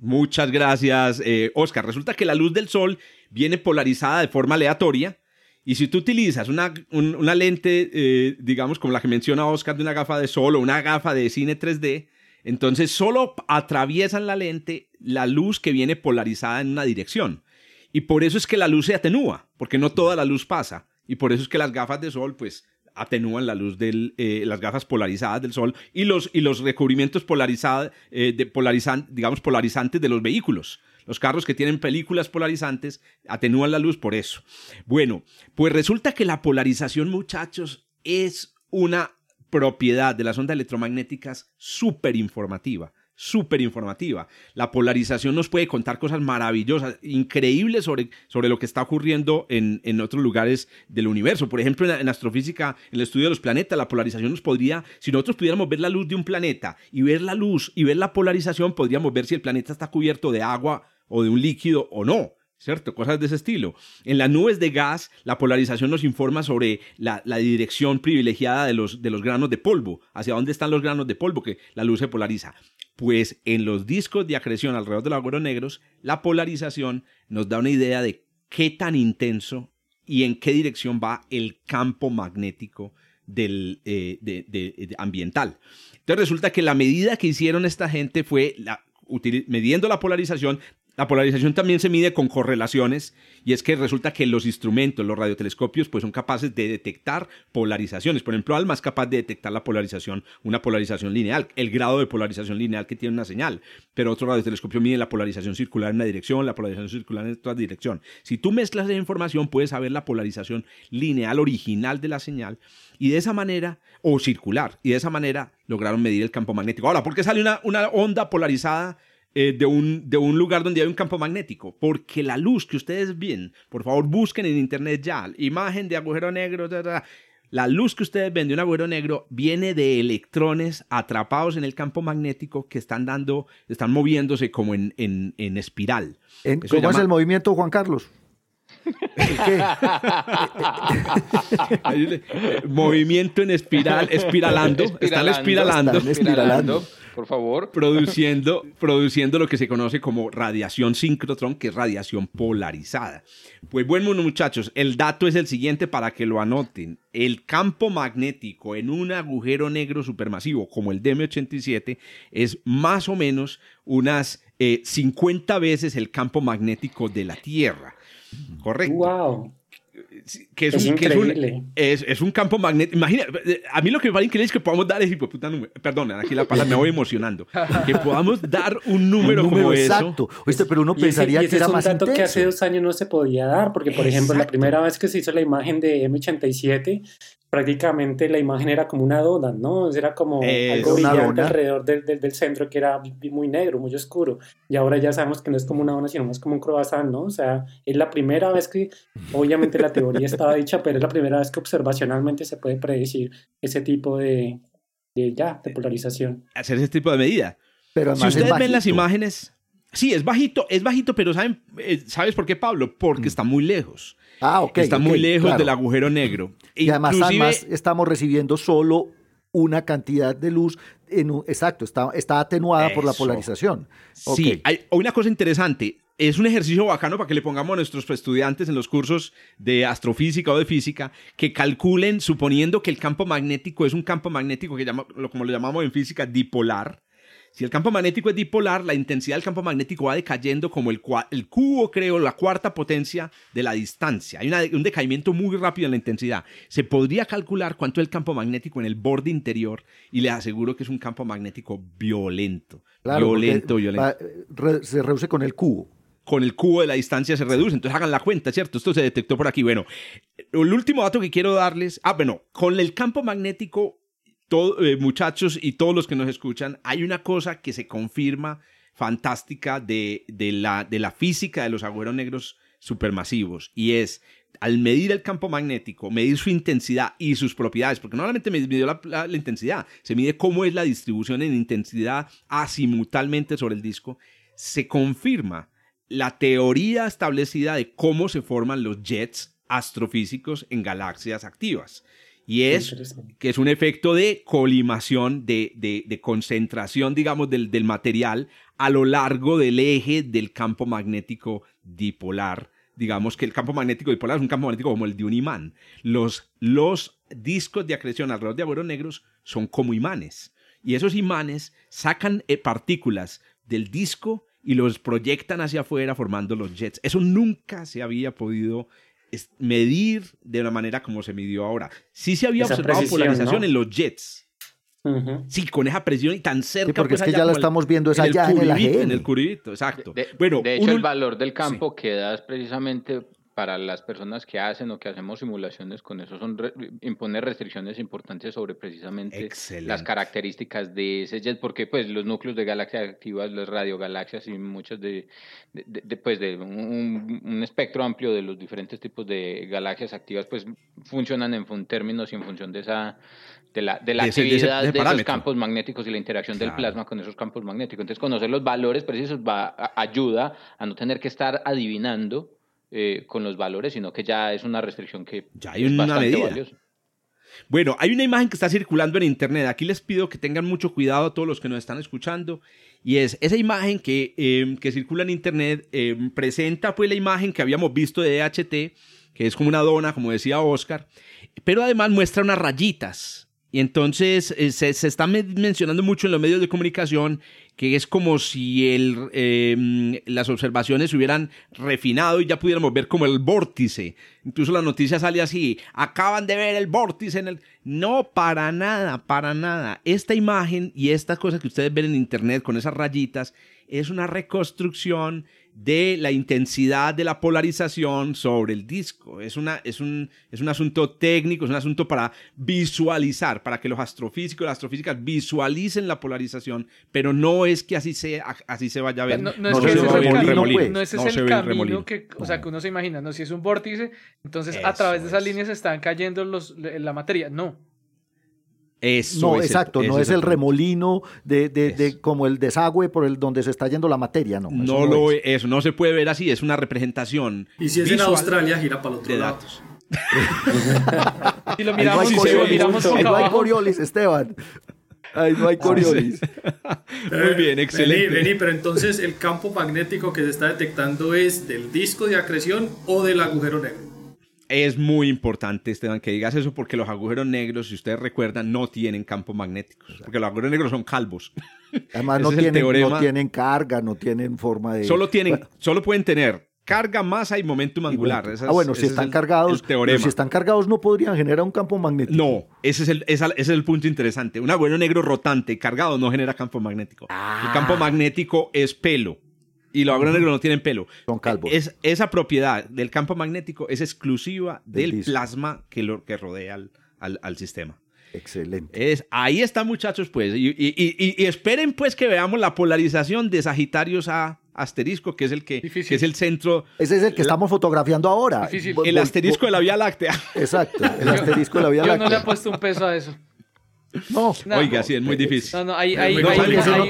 Muchas gracias, eh, Oscar. Resulta que la luz del sol viene polarizada de forma aleatoria y si tú utilizas una, una lente, eh, digamos, como la que menciona Oscar, de una gafa de sol o una gafa de cine 3D, entonces solo atraviesan la lente la luz que viene polarizada en una dirección. Y por eso es que la luz se atenúa, porque no toda la luz pasa. Y por eso es que las gafas de sol, pues, atenúan la luz de eh, las gafas polarizadas del sol y los, y los recubrimientos polarizados, eh, de polarizan, digamos, polarizantes de los vehículos. Los carros que tienen películas polarizantes atenúan la luz por eso. Bueno, pues resulta que la polarización, muchachos, es una propiedad de las ondas electromagnéticas súper informativa súper informativa. La polarización nos puede contar cosas maravillosas, increíbles sobre, sobre lo que está ocurriendo en, en otros lugares del universo. Por ejemplo, en, astrofísica, en el estudio de los planetas, la polarización nos podría, si nosotros pudiéramos ver la luz de un planeta y ver la luz y ver la polarización, podríamos ver si el planeta está cubierto de agua o de un líquido o no. ¿cierto? Cosas de ese estilo. En las nubes de gas, la polarización nos informa sobre la, dirección privilegiada de los, de los granos de polvo, hacia dónde están los granos de polvo que la luz se polariza. Pues en los discos de acreción alrededor de los agujeros negros, la polarización nos da una idea de qué tan intenso y en qué dirección va el campo magnético del, eh, ambiental. Entonces resulta que la medida que hicieron esta gente fue la, midiendo la polarización, la polarización también se mide con correlaciones y es que resulta que los instrumentos, los radiotelescopios, pues son capaces de detectar polarizaciones. Por ejemplo, ALMA es capaz de detectar la polarización, una polarización lineal, el grado de polarización lineal que tiene una señal. Pero otro radiotelescopio mide la polarización circular en una dirección, la polarización circular en otra dirección. Si tú mezclas esa información, puedes saber la polarización lineal original de la señal y de esa manera, o circular, y de esa manera lograron medir el campo magnético. Ahora, ¿por qué sale una, una onda polarizada? Eh, de, un, de un lugar donde hay un campo magnético, porque la luz que ustedes ven, por favor busquen en internet ya, imagen de agujero negro, la luz que ustedes ven de un agujero negro viene de electrones atrapados en el campo magnético que están dando, están moviéndose como en, en, espiral. ¿Cómo es el movimiento, Juan Carlos? ¿Qué? movimiento en espiral, espiralando, están espiralando. Están espiralando por favor. Produciendo, <laughs> produciendo lo que se conoce como radiación síncrotrón, que es radiación polarizada. Pues bueno, muchachos, el dato es el siguiente para que lo anoten. El campo magnético en un agujero negro supermasivo como el DM87 es más o menos unas 50 eh, veces el campo magnético de la Tierra. Correcto. Wow. Que es, Es un, que es un- es- es un campo magnético. Imagina, a mí lo que me parece increíble es que podamos dar ese puta número. Perdón, aquí la <laughs> palabra me voy emocionando. Que podamos dar un número, <laughs> Un número como eso. exacto. Oíste, pero uno Y ese- pensaría y ese que era es un más dato que hace dos años no se podía dar, porque por ejemplo, la Exacto. primera vez que se hizo la imagen de M87, prácticamente la imagen era como una dona, ¿no? Era como Eh, algo brillante dona. alrededor del, del, del centro que era muy negro, muy oscuro. Y ahora ya sabemos que no es como una dona, sino más como un croissant, ¿no? O sea, es la primera vez que, obviamente la teoría estaba dicha, pero es la primera vez que observacionalmente se puede predecir ese tipo de, de ya, de polarización. Hacer ese tipo de medida. Pero Si ustedes ven las imágenes, sí, es bajito, es bajito, pero ¿saben, eh, ¿sabes por qué, Pablo? Porque está muy lejos. Ah, ok. está muy lejos claro. del agujero negro. Y además, Inclusive- además estamos recibiendo solo una cantidad de luz. En un- exacto, está, está atenuada por la polarización. Sí, hay una cosa interesante. Es un ejercicio bacano para que le pongamos a nuestros estudiantes en los cursos de astrofísica o de física que calculen, suponiendo que el campo magnético es un campo magnético que llama, como lo llamamos en física, dipolar. Si el campo magnético es dipolar, la intensidad del campo magnético va decayendo como el, el cubo, creo, la cuarta potencia de la distancia. Hay una- un decaimiento muy rápido en la intensidad. Se podría calcular cuánto es el campo magnético en el borde interior y les aseguro que es un campo magnético violento. Claro, violento, violento va- se reduce con el cubo. con el cubo de la distancia se reduce. Entonces hagan la cuenta, ¿cierto? Esto se detectó por aquí. Bueno, el último dato que quiero darles, ah, bueno, con el campo magnético, eh, muchachos y todos los que nos escuchan, hay una cosa que se confirma fantástica de, la, física de los agujeros negros supermasivos y es al medir el campo magnético, medir su intensidad y sus propiedades, porque no solamente me midió la, intensidad, se mide cómo es la distribución en intensidad azimutalmente sobre el disco, se confirma la teoría establecida de cómo se forman los jets astrofísicos en galaxias activas. Y es que es un efecto de colimación, de, de- de concentración, digamos, del, del material a lo largo del eje del campo magnético dipolar. Digamos que el campo magnético dipolar es un campo magnético como el de un imán. Los, los discos de acreción alrededor de agujeros negros son como imanes. Y esos imanes sacan eh, partículas del disco y los proyectan hacia afuera formando los jets. Eso nunca se había podido medir de una manera como se midió ahora. Sí se había Esa observado polarización ¿no? en los jets. Sí, con esa presión y tan cerca. Sí, porque pues, es que ya el- estamos viendo, es allá en el curibito. En el curibito, exacto. De, bueno, de hecho, el valor del campo que da es precisamente para las personas que hacen o que hacemos simulaciones con eso, son re- impone restricciones importantes sobre precisamente Excelente. las características de ese jet, porque pues los núcleos de galaxias activas, las radiogalaxias y muchas de, de, de- de, pues, de un, un espectro amplio de los diferentes tipos de galaxias activas, pues funcionan en fun- términos y en función de esa de la, de la De ese- de ese- actividad de de, ese esos parámetro. campos magnéticos y la interacción del Claro. plasma con esos campos magnéticos. Entonces, conocer los valores precisos va, a- ayuda a no tener que estar adivinando eh, con los valores, sino que ya es una restricción que Ya hay es una bastante medida. valiosa. Bueno, hay una imagen que está circulando en internet. Aquí les pido que tengan mucho cuidado a todos los que nos están escuchando. Y es esa imagen que, eh, que circula en internet, eh, presenta pues la imagen que habíamos visto de DHT, que es como una dona, como decía Oscar, pero además muestra unas rayitas. Y entonces eh, se, se está me- mencionando mucho en los medios de comunicación que es como si el, eh, las observaciones se hubieran refinado y ya pudiéramos ver como el vórtice. Incluso la noticia sale así, acaban de ver el vórtice en el... No, para nada, para nada. Esta imagen y esta cosa que ustedes ven en internet con esas rayitas es una reconstrucción de la intensidad de la polarización sobre el disco. Es, una, es, un, es un asunto técnico, es un asunto para visualizar, para que los astrofísicos y las astrofísicas visualicen la polarización, pero no es que así, sea, así se vaya a ver. No, no No es el remolino, camino, pues. que, o sea, que uno se imagina, no, si es un vórtice, entonces a través de esas es. líneas están cayendo los, la materia. No, Eso No, es el- exacto, no es el remolino de, de, de como el desagüe por el donde se está yendo la materia, no. eso No, lo es. eso no se puede ver así, es una representación. Y si es en Australia, gira para el otro de lado. datos. <laughs> si lo Ahí no miramos, hay si lo Coriolis, miramos ahí boca no hay abajo, Coriolis, Esteban. Ahí no hay Coriolis. <laughs> Muy bien, excelente. Vení, vení, pero entonces el campo magnético que se está detectando es del disco de acreción o del agujero negro. Es muy importante, Esteban, que digas eso porque los agujeros negros, si ustedes recuerdan, no tienen campos magnéticos. Porque los agujeros negros son calvos. <laughs> Además, no el tienen, no teorema. tienen carga, no tienen forma de. Solo, tienen, Bueno, solo pueden tener carga, masa y momentum angular. ah, bueno, si están cargados, si están cargados no podrían generar un campo magnético. No, ese es el, ese es el punto interesante. Un agujero negro rotante cargado no genera campo magnético. El campo ah. magnético es pelo y los agujeros negros no tienen pelo. Son calvos. Es, esa propiedad del campo magnético es exclusiva del, plasma que, lo, que rodea al, al, sistema. Excelente. Es, ahí está, muchachos, pues. Y, y, y, esperen, pues, que veamos la polarización de Sagitarios a asterisco, que es el que, es el centro. Ese es el que estamos fotografiando ahora. El asterisco de la Vía Láctea. Exacto, el <laughs> asterisco de la Vía Láctea. Yo no le he puesto un peso a eso. No, oiga, sí, es muy difícil. No, no, hay,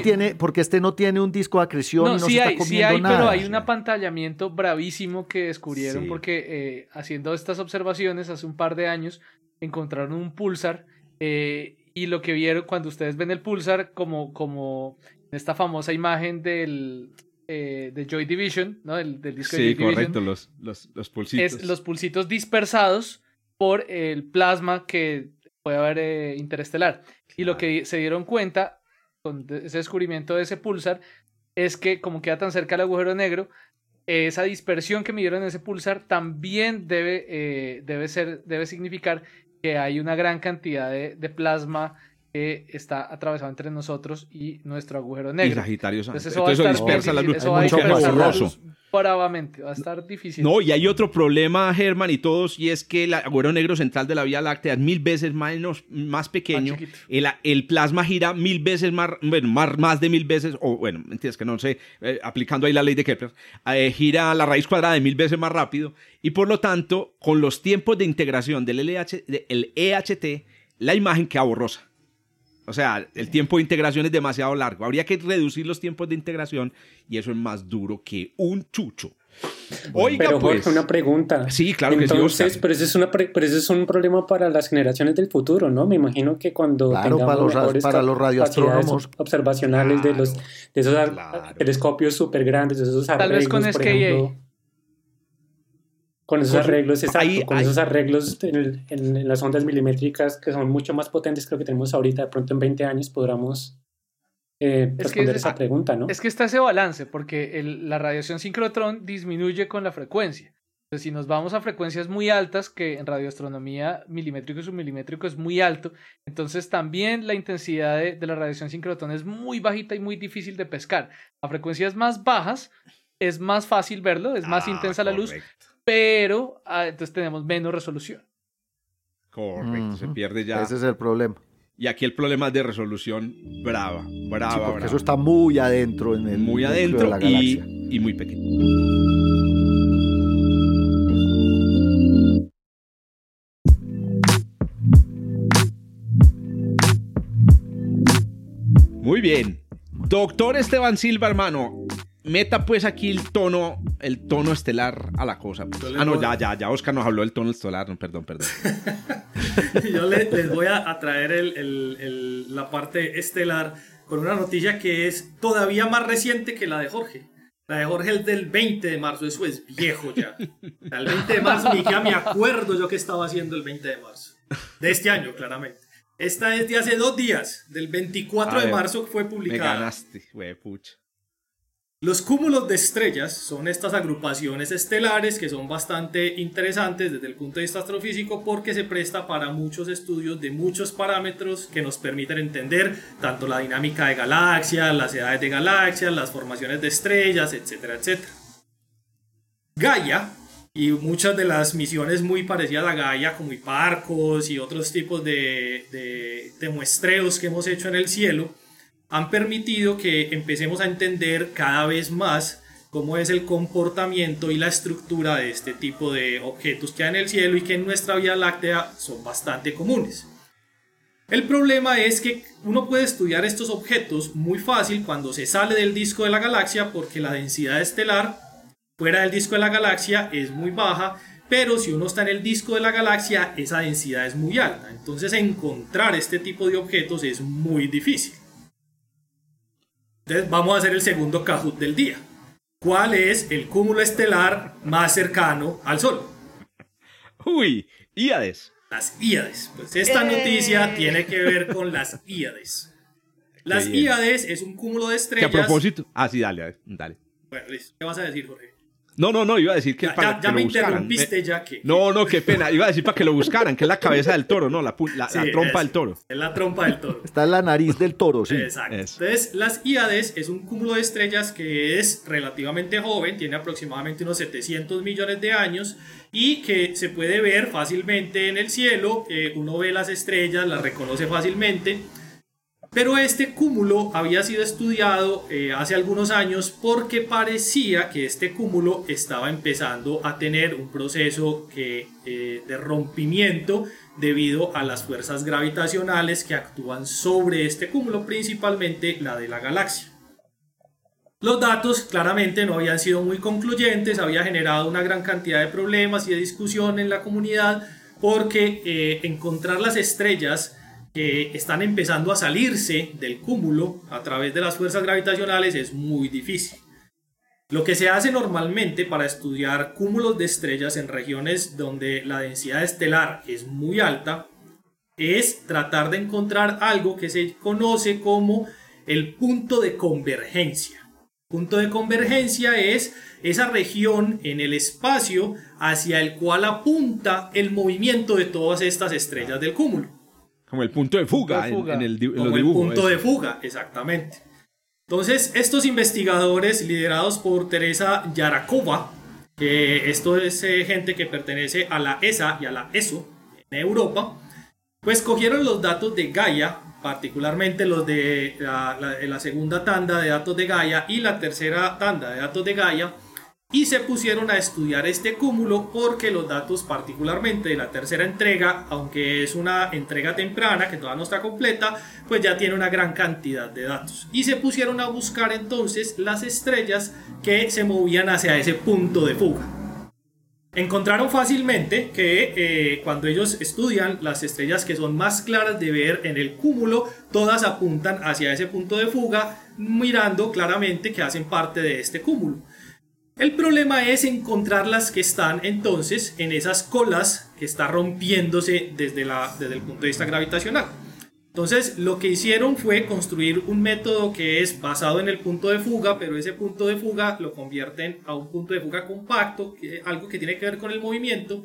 tiene, porque este no tiene un disco de acreción no, y no sí se hay, sí hay, pero hay un apantallamiento bravísimo que descubrieron porque eh, haciendo estas observaciones hace un par de años encontraron un pulsar eh, y lo que vieron cuando ustedes ven el pulsar como, como esta famosa imagen del eh, de Joy Division, ¿no? Del, disco sí, correcto, los, los, los pulsitos. Es los pulsitos dispersados por el plasma que puede haber eh, interestelar. Y lo que se dieron cuenta con ese descubrimiento de ese pulsar es que como queda tan cerca del agujero negro, esa dispersión que midieron en ese pulsar también debe, eh, debe, ser, debe significar que hay una gran cantidad de, de plasma que está atravesado entre nosotros y nuestro agujero negro. Y Sagitario. Entonces eso, dispersa la luz. Eso mucho borroso. Bravamente, va a estar difícil. No, y hay otro problema, Germán y todos, y es que el agujero negro central de la Vía Láctea es mil veces menos, más pequeño. el, el, plasma gira mil veces más, bueno, más, más de mil veces, o bueno, entiendes que no sé, eh, aplicando ahí la ley de Kepler, eh, gira la raíz cuadrada de mil veces más rápido, y por lo tanto, con los tiempos de integración del LH, del EHT, la imagen queda borrosa. O sea, el tiempo de integración es demasiado largo. Habría que reducir los tiempos de integración y eso es más duro que un chucho. Oiga, pero Jorge, pues. una pregunta. Sí, claro que sí. Pero ese, es una pero ese es un problema para las generaciones del futuro, ¿no? Me imagino que cuando claro, para los, para los radioastrónomos observacionales de los de esos telescopios súper grandes, de esos Tal vez con SKA. Con esos arreglos, exacto, con esos arreglos en, las ondas milimétricas que son mucho más potentes que lo que tenemos ahorita, de pronto en 20 años podamos eh, responder esa pregunta, ¿no? Es que está ese balance, porque la radiación sincrotrón disminuye con la frecuencia. Entonces, si nos vamos a frecuencias muy altas, que en radioastronomía milimétrico y submilimétrico es muy alto, entonces también la intensidad de, la radiación sincrotrón es muy bajita y muy difícil de pescar. A frecuencias más bajas es más fácil verlo, es más ah, intensa la luz, pero ah, entonces tenemos menos resolución. Correcto, se pierde ya. Ese es el problema. Y aquí el problema es de resolución brava, brava, porque eso está muy adentro en el muy adentro la galaxia. Y, y muy pequeño. Muy bien. Doctor Esteban Silva, hermano, meta pues aquí el tono, el tono estelar a la cosa. Pues. Ah, no, ya, ya, ya Oscar nos habló del tono estelar, no, perdón, perdón. <laughs> Yo les, voy a, traer la parte estelar con una noticia que es todavía más reciente que la de Jorge. La de Jorge es del 20 de marzo, eso es viejo ya. El 20 de marzo, ni ya me acuerdo yo qué estaba haciendo el 20 de marzo. De este año, claramente. Esta es de hace dos días, del 24 de marzo fue publicada. Me ganaste, güey, pucha. Los cúmulos de estrellas son estas agrupaciones estelares que son bastante interesantes desde el punto de vista astrofísico porque se presta para muchos estudios de muchos parámetros que nos permiten entender tanto la dinámica de galaxias, las edades de galaxias, las formaciones de estrellas, etcétera, etcétera. Gaia y muchas de las misiones muy parecidas a Gaia como Hiparcos y otros tipos de, de, de muestreos que hemos hecho en el cielo han permitido que empecemos a entender cada vez más cómo es el comportamiento y la estructura de este tipo de objetos que hay en el cielo y que en nuestra Vía Láctea son bastante comunes. El problema es que uno puede estudiar estos objetos muy fácil cuando se sale del disco de la galaxia porque la densidad estelar fuera del disco de la galaxia es muy baja, pero si uno está en el disco de la galaxia esa densidad es muy alta. Entonces encontrar este tipo de objetos es muy difícil. Entonces vamos a hacer el segundo Kahoot del día. ¿Cuál es el cúmulo estelar más cercano al Sol? Uy, Íades. Las Íades. Pues esta noticia tiene que ver con las Íades. Las Íades es un cúmulo de estrellas. Que a propósito. Ah, sí, dale, dale. Bueno, listo. ¿Qué vas a decir, Jorge? No, no, no, iba a decir que Ya, para ya- que ya lo me buscaran. interrumpiste, Me- ya que. No, no, qué pena. Iba a decir para que lo buscaran, que es la cabeza del toro, no, la, la, la trompa es- del toro. Es la trompa del toro. Está en la nariz del toro, sí. Exacto. Entonces, las Íades es un cúmulo de estrellas que es relativamente joven, tiene aproximadamente unos 700 millones de años y que se puede ver fácilmente en el cielo. eh, uno ve las estrellas, las reconoce fácilmente. Pero este cúmulo había sido estudiado eh, hace algunos años porque parecía que este cúmulo estaba empezando a tener un proceso eh, de rompimiento debido a las fuerzas gravitacionales que actúan sobre este cúmulo, principalmente la de la galaxia. Los datos claramente no habían sido muy concluyentes, había generado una gran cantidad de problemas y de discusión en la comunidad porque eh, encontrar las estrellas que están empezando a salirse del cúmulo a través de las fuerzas gravitacionales es muy difícil. Lo que se hace normalmente para estudiar cúmulos de estrellas en regiones donde la densidad estelar es muy alta es tratar de encontrar algo que se conoce como el punto de convergencia. Punto de convergencia es esa región en el espacio hacia el cual apunta el movimiento de todas estas estrellas del cúmulo. Como el punto de fuga, en- fuga. En, el, en Como el punto eso. de fuga, exactamente. Entonces, estos investigadores liderados por Teresa Yarakova, que esto es eh, gente que pertenece a la ESA y a la ESO en Europa, pues cogieron los datos de Gaia, particularmente los de la, la segunda tanda de datos de Gaia y la tercera tanda de datos de Gaia, y se pusieron a estudiar este cúmulo porque los datos particularmente de la tercera entrega, aunque es una entrega temprana que todavía no está completa, pues ya tiene una gran cantidad de datos. Y se pusieron a buscar entonces las estrellas que se movían hacia ese punto de fuga. Encontraron fácilmente que eh, cuando ellos estudian las estrellas que son más claras de ver en el cúmulo, todas apuntan hacia ese punto de fuga, mirando claramente que hacen parte de este cúmulo. El problema es encontrar las que están entonces en esas colas que está rompiéndose desde, la, desde el punto de vista gravitacional. Entonces lo que hicieron fue construir un método que es basado en el punto de fuga, pero ese punto de fuga lo convierten a un punto de fuga compacto, que, algo que tiene que ver con el movimiento,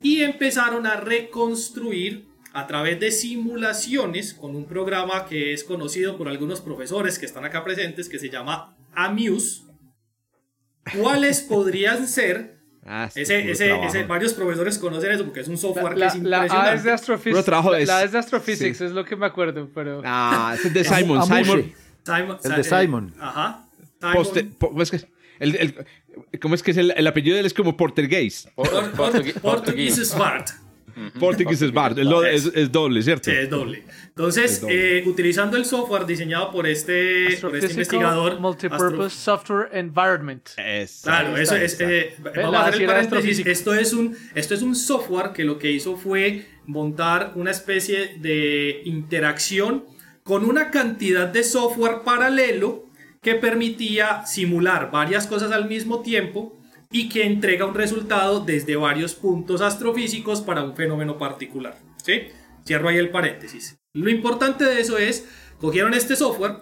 y empezaron a reconstruir a través de simulaciones con un programa que es conocido por algunos profesores que están acá presentes, que se llama AMUSE. ¿Cuáles podrían ser? Ah, sí, Ese, ese, ese- varios profesores conocen eso porque es un software La, que es la A impresionante. es de Astrophysics. La, de- la A es de Astrophysics, sí. es lo que me acuerdo, pero... Ah, es de Simon. Simon. Simon- El de Simon. Ajá. Simon- Poste- po- ¿cómo es que- el- el- ¿Cómo es que es el, el apellido de él? Es como Portergeist. Por-. Portuguese Smart. Portuguese es bar. Es, es- es doble, ¿cierto? Sí, es doble. Entonces, Es doble. eh, utilizando el software diseñado por este, por este investigador. Multipurpose astro- Software Environment. Es- Claro, eso es. eh, vamos a hacer el paréntesis. Esto es, un, esto es un software que lo que hizo fue montar una especie de interacción con una cantidad de software paralelo que permitía simular varias cosas al mismo tiempo y que entrega un resultado desde varios puntos astrofísicos para un fenómeno particular. ¿sí? Cierro ahí el paréntesis. Lo importante de eso es, cogieron este software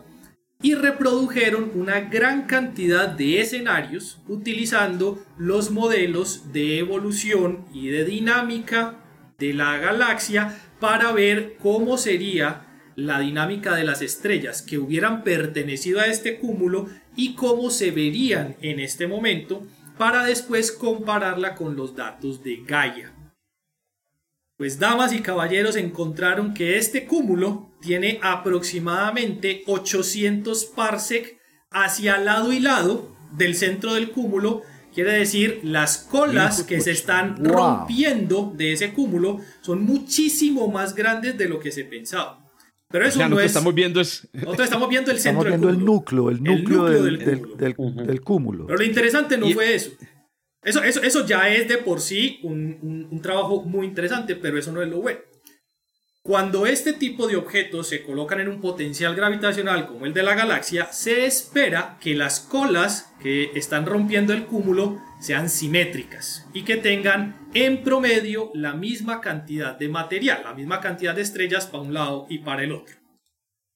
y reprodujeron una gran cantidad de escenarios utilizando los modelos de evolución y de dinámica de la galaxia para ver cómo sería la dinámica de las estrellas que hubieran pertenecido a este cúmulo y cómo se verían en este momento para después compararla con los datos de Gaia. Pues damas y caballeros encontraron que este cúmulo tiene aproximadamente 800 parsec hacia lado y lado del centro del cúmulo. Quiere decir, las colas que se están rompiendo de ese cúmulo son muchísimo más grandes de lo que se pensaba. Pero eso sea, no es... estamos viendo es. <laughs> Nosotros estamos viendo el centro Estamos viendo del el núcleo, el núcleo, del, del del- cúmulo. del- del cúmulo. Pero lo interesante no Y- fue eso. Eso, eso. eso ya es de por sí un, un- un trabajo muy interesante, pero eso no es lo bueno. Cuando este tipo de objetos se colocan en un potencial gravitacional como el de la galaxia, se espera que las colas que están rompiendo el cúmulo sean simétricas y que tengan en promedio la misma cantidad de material, la misma cantidad de estrellas para un lado y para el otro.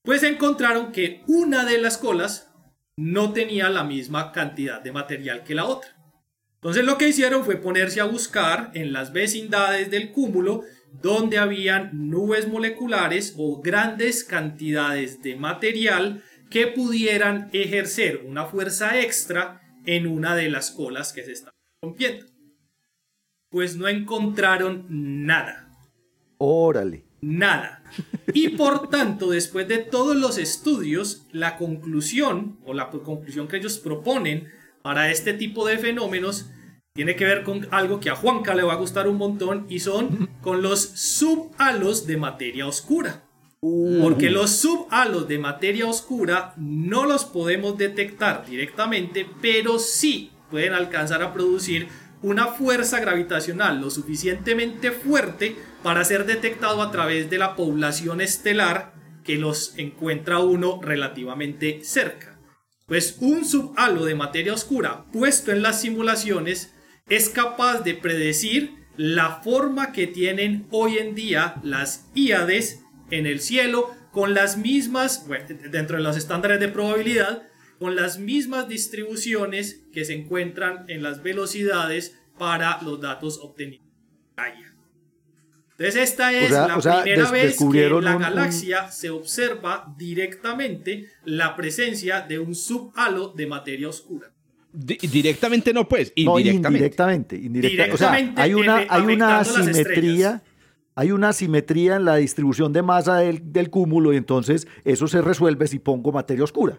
Pues encontraron que una de las colas no tenía la misma cantidad de material que la otra. Entonces lo que hicieron fue ponerse a buscar en las vecindades del cúmulo donde habían nubes moleculares o grandes cantidades de material que pudieran ejercer una fuerza extra en una de las colas que se estaban rompiendo. Pues no encontraron nada. Órale. Nada. Y por tanto, después de todos los estudios, la conclusión o la conclusión que ellos proponen para este tipo de fenómenos tiene que ver con algo que a Juanca le va a gustar un montón y son con los subhalos de materia oscura. Porque los subhalos de materia oscura no los podemos detectar directamente, pero sí pueden alcanzar a producir una fuerza gravitacional lo suficientemente fuerte para ser detectado a través de la población estelar que los encuentra uno relativamente cerca. Pues un subhalo de materia oscura puesto en las simulaciones es capaz de predecir la forma que tienen hoy en día las íades en el cielo con las mismas, dentro de los estándares de probabilidad, con las mismas distribuciones que se encuentran en las velocidades para los datos obtenidos. Entonces esta es la primera vez que en la galaxia se observa directamente la presencia de un subhalo de materia oscura. Directamente no, pues, indirectamente. indirectamente, O sea, hay una, hay una asimetría hay una asimetría en la distribución de masa del, cúmulo y entonces eso se resuelve si pongo materia oscura.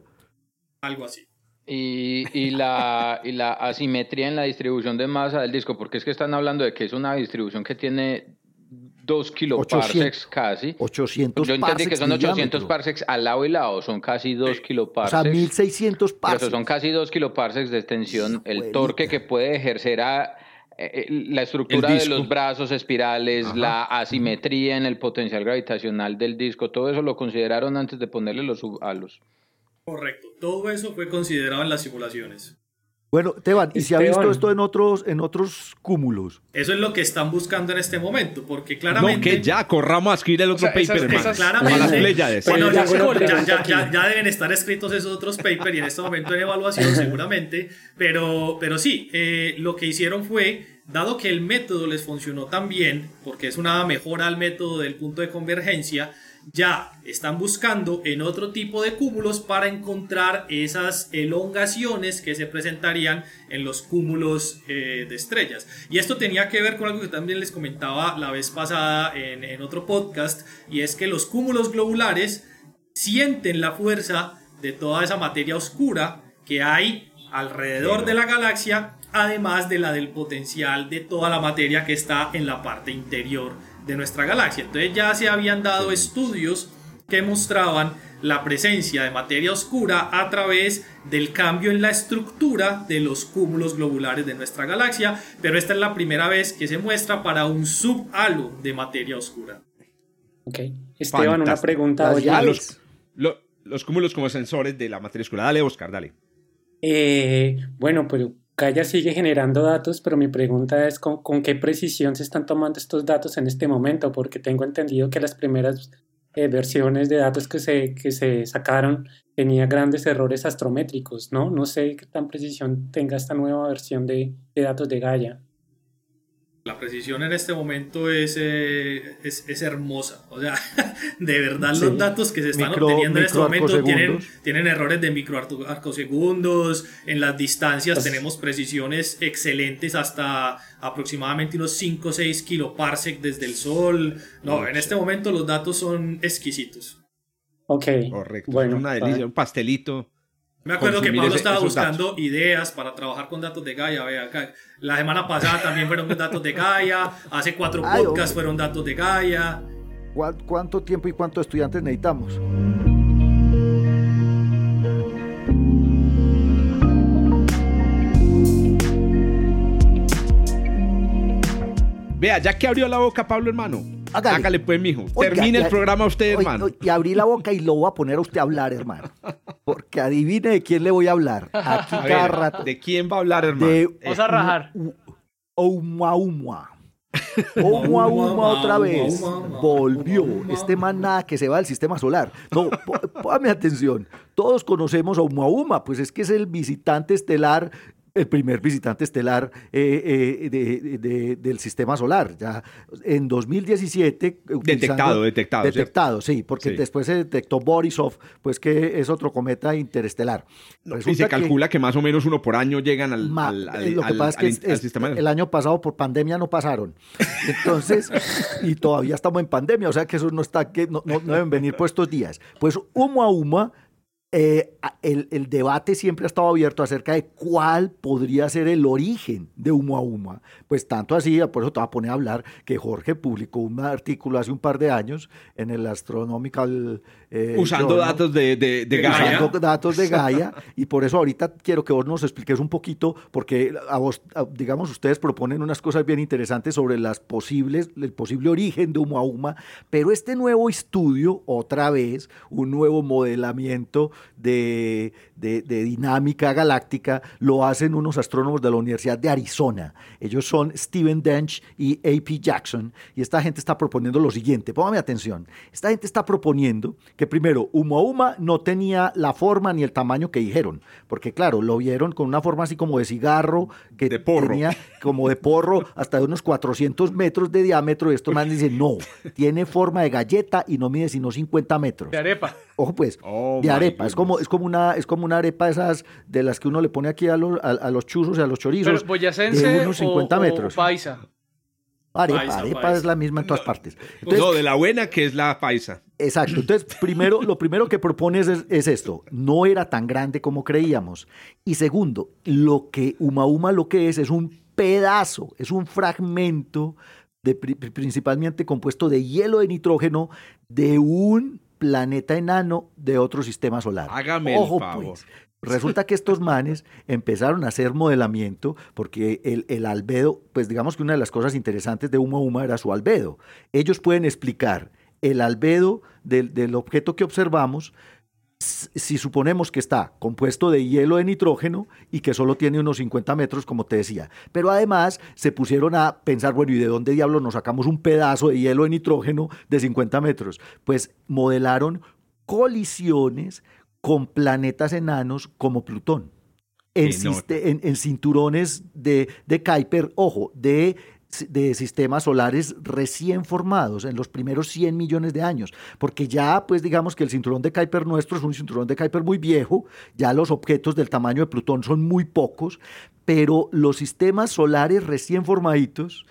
Algo así. Y, la, y la asimetría en la distribución de masa del disco, porque es que están hablando de que es una distribución que tiene 2 kiloparsecs casi. 800 Yo entendí que son 800 parsecs al lado y lado, son casi 2 kiloparsecs. O sea, 1600 parsecs. son casi 2 kiloparsecs de extensión. El torque que puede ejercer a eh, eh, la estructura de los brazos espirales, la asimetría en el potencial gravitacional del disco, todo eso lo consideraron antes de ponerle los subhalos. Correcto, todo eso fue considerado en las simulaciones. Bueno, Teban, ¿y se ha visto esto en otros, en otros cúmulos? Eso es lo que están buscando en este momento, porque claramente... No, que ya, corramos a escribir el otro paper, claramente, ya, ya, deben estar escritos esos otros papers y en este momento en evaluación <laughs> seguramente, pero, pero sí, eh, lo que hicieron fue, dado que el método les funcionó tan bien, porque es una mejora al método del punto de convergencia, ya están buscando en otro tipo de cúmulos para encontrar esas elongaciones que se presentarían en los cúmulos eh, de estrellas. Y esto tenía que ver con algo que también les comentaba la vez pasada en, en otro podcast, y es que los cúmulos globulares sienten la fuerza de toda esa materia oscura que hay alrededor de la galaxia, además de la del potencial de toda la materia que está en la parte interior de nuestra galaxia. Entonces ya se habían dado estudios que mostraban la presencia de materia oscura a través del cambio en la estructura de los cúmulos globulares de nuestra galaxia, pero esta es la primera vez que se muestra para un subhalo de materia oscura. Ok, Esteban, una pregunta. los, los, cúmulos como sensores de la materia oscura. Dale, Oscar, dale. Eh, bueno, pero Gaia sigue generando datos, pero mi pregunta es ¿con, qué precisión se están tomando estos datos en este momento, porque tengo entendido que las primeras eh, versiones de datos que se, que se sacaron tenían grandes errores astrométricos, ¿no? No sé qué tan precisión tenga esta nueva versión de, de datos de Gaia. La precisión en este momento es, eh, es, hermosa. O sea, <laughs> de verdad los datos que se están obteniendo en este momento tienen, tienen, errores de microarcosegundos. En las distancias pues tenemos precisiones excelentes hasta aproximadamente unos 5 o 6 kiloparsec desde el Sol. No, en este momento los datos son exquisitos. Ok. Correcto. Bueno, una delicia, un pastelito. Me acuerdo que Pablo estaba buscando ideas para trabajar con datos de Gaia. La semana pasada también fueron datos de Gaia. Hace cuatro podcasts fueron datos de Gaia. ¿Cuánto tiempo y cuántos estudiantes necesitamos? Vea, ya que abrió la boca Pablo, hermano, Hágale. pues, mijo. Termine el programa usted, hermano. y abrí la boca y lo voy a poner a usted a hablar, hermano. Porque adivine de quién le voy a hablar. Aquí cada rato. ¿De quién va a hablar, hermano? Vamos a rajar. Ouma Ouma <laughs> otra vez. Volvió. Este man nada que se va del sistema solar. No, <laughs> póngame atención. Todos conocemos a Oumuamua, pues es que es el visitante estelar el primer visitante estelar eh, eh, del sistema solar. Ya en 2017... Detectado, detectado. Detectado, sí, porque después se detectó Borisov, pues que es otro cometa interestelar. y se calcula que, más o menos uno por año llegan al, lo que pasa es que sistema. El año pasado por pandemia no pasaron. Entonces, y todavía estamos en pandemia, o sea que eso no está, que no, no deben venir por estos días. Pues humo a humo eh, el, debate siempre ha estado abierto acerca de cuál podría ser el origen de Humo a Humo. Pues tanto así, por eso te voy a poner a hablar, que Jorge publicó un artículo hace un par de años en el Astronomical... Eh, usando datos de, de, de Gaia. Usando datos de <laughs> Gaia. y por eso ahorita quiero que vos nos expliques un poquito, porque a vos, digamos, ustedes proponen unas cosas bien interesantes sobre las posibles, el posible origen de Humo a Humo, pero este nuevo estudio, otra vez, un nuevo modelamiento de, dinámica galáctica lo hacen unos astrónomos de la Universidad de Arizona. Ellos son Steven Dench y A.P. Jackson. Y esta gente está proponiendo lo siguiente. Póngame atención. Esta gente está proponiendo que primero, Uma no tenía la forma ni el tamaño que dijeron. Porque claro, lo vieron con una forma así como de cigarro, que tenía como de porro, hasta de unos 400 metros de diámetro. Y estos manes dicen, no, tiene forma de galleta y no mide sino 50 metros. De arepa. Ojo pues, oh de arepa. Es como, es, como una, es como una arepa esas de las que uno le pone aquí a, los, a, los churros y a los chorizos. Pero boyacense de unos 50 metros. paisa. Arepa, arepa es la misma en todas partes. no, de la buena que es la paisa. Exacto. Entonces, <laughs> primero, lo primero que propones es, esto. No era tan grande como creíamos. Y segundo, lo que Uma Uma lo que es es un pedazo, es un fragmento de, principalmente compuesto de hielo de nitrógeno de un planeta enano de otro sistema solar. Hágame Ojo, Pues, Resulta que estos manes empezaron a hacer modelamiento porque el, el, albedo, pues digamos que una de las cosas interesantes de Uma Uma era su albedo. Ellos pueden explicar el albedo del, del objeto que observamos si suponemos que está compuesto de hielo de nitrógeno y que solo tiene unos 50 metros, como te decía. Pero además se pusieron a pensar, bueno, ¿y de dónde diablos nos sacamos un pedazo de hielo de nitrógeno de 50 metros? Pues modelaron colisiones con planetas enanos como Plutón. En, en, cinturones de, de Kuiper, ojo, de de sistemas solares recién formados en los primeros 100 millones de años, porque ya pues digamos que el cinturón de Kuiper nuestro es un cinturón de Kuiper muy viejo, ya los objetos del tamaño de Plutón son muy pocos, pero los sistemas solares recién formaditos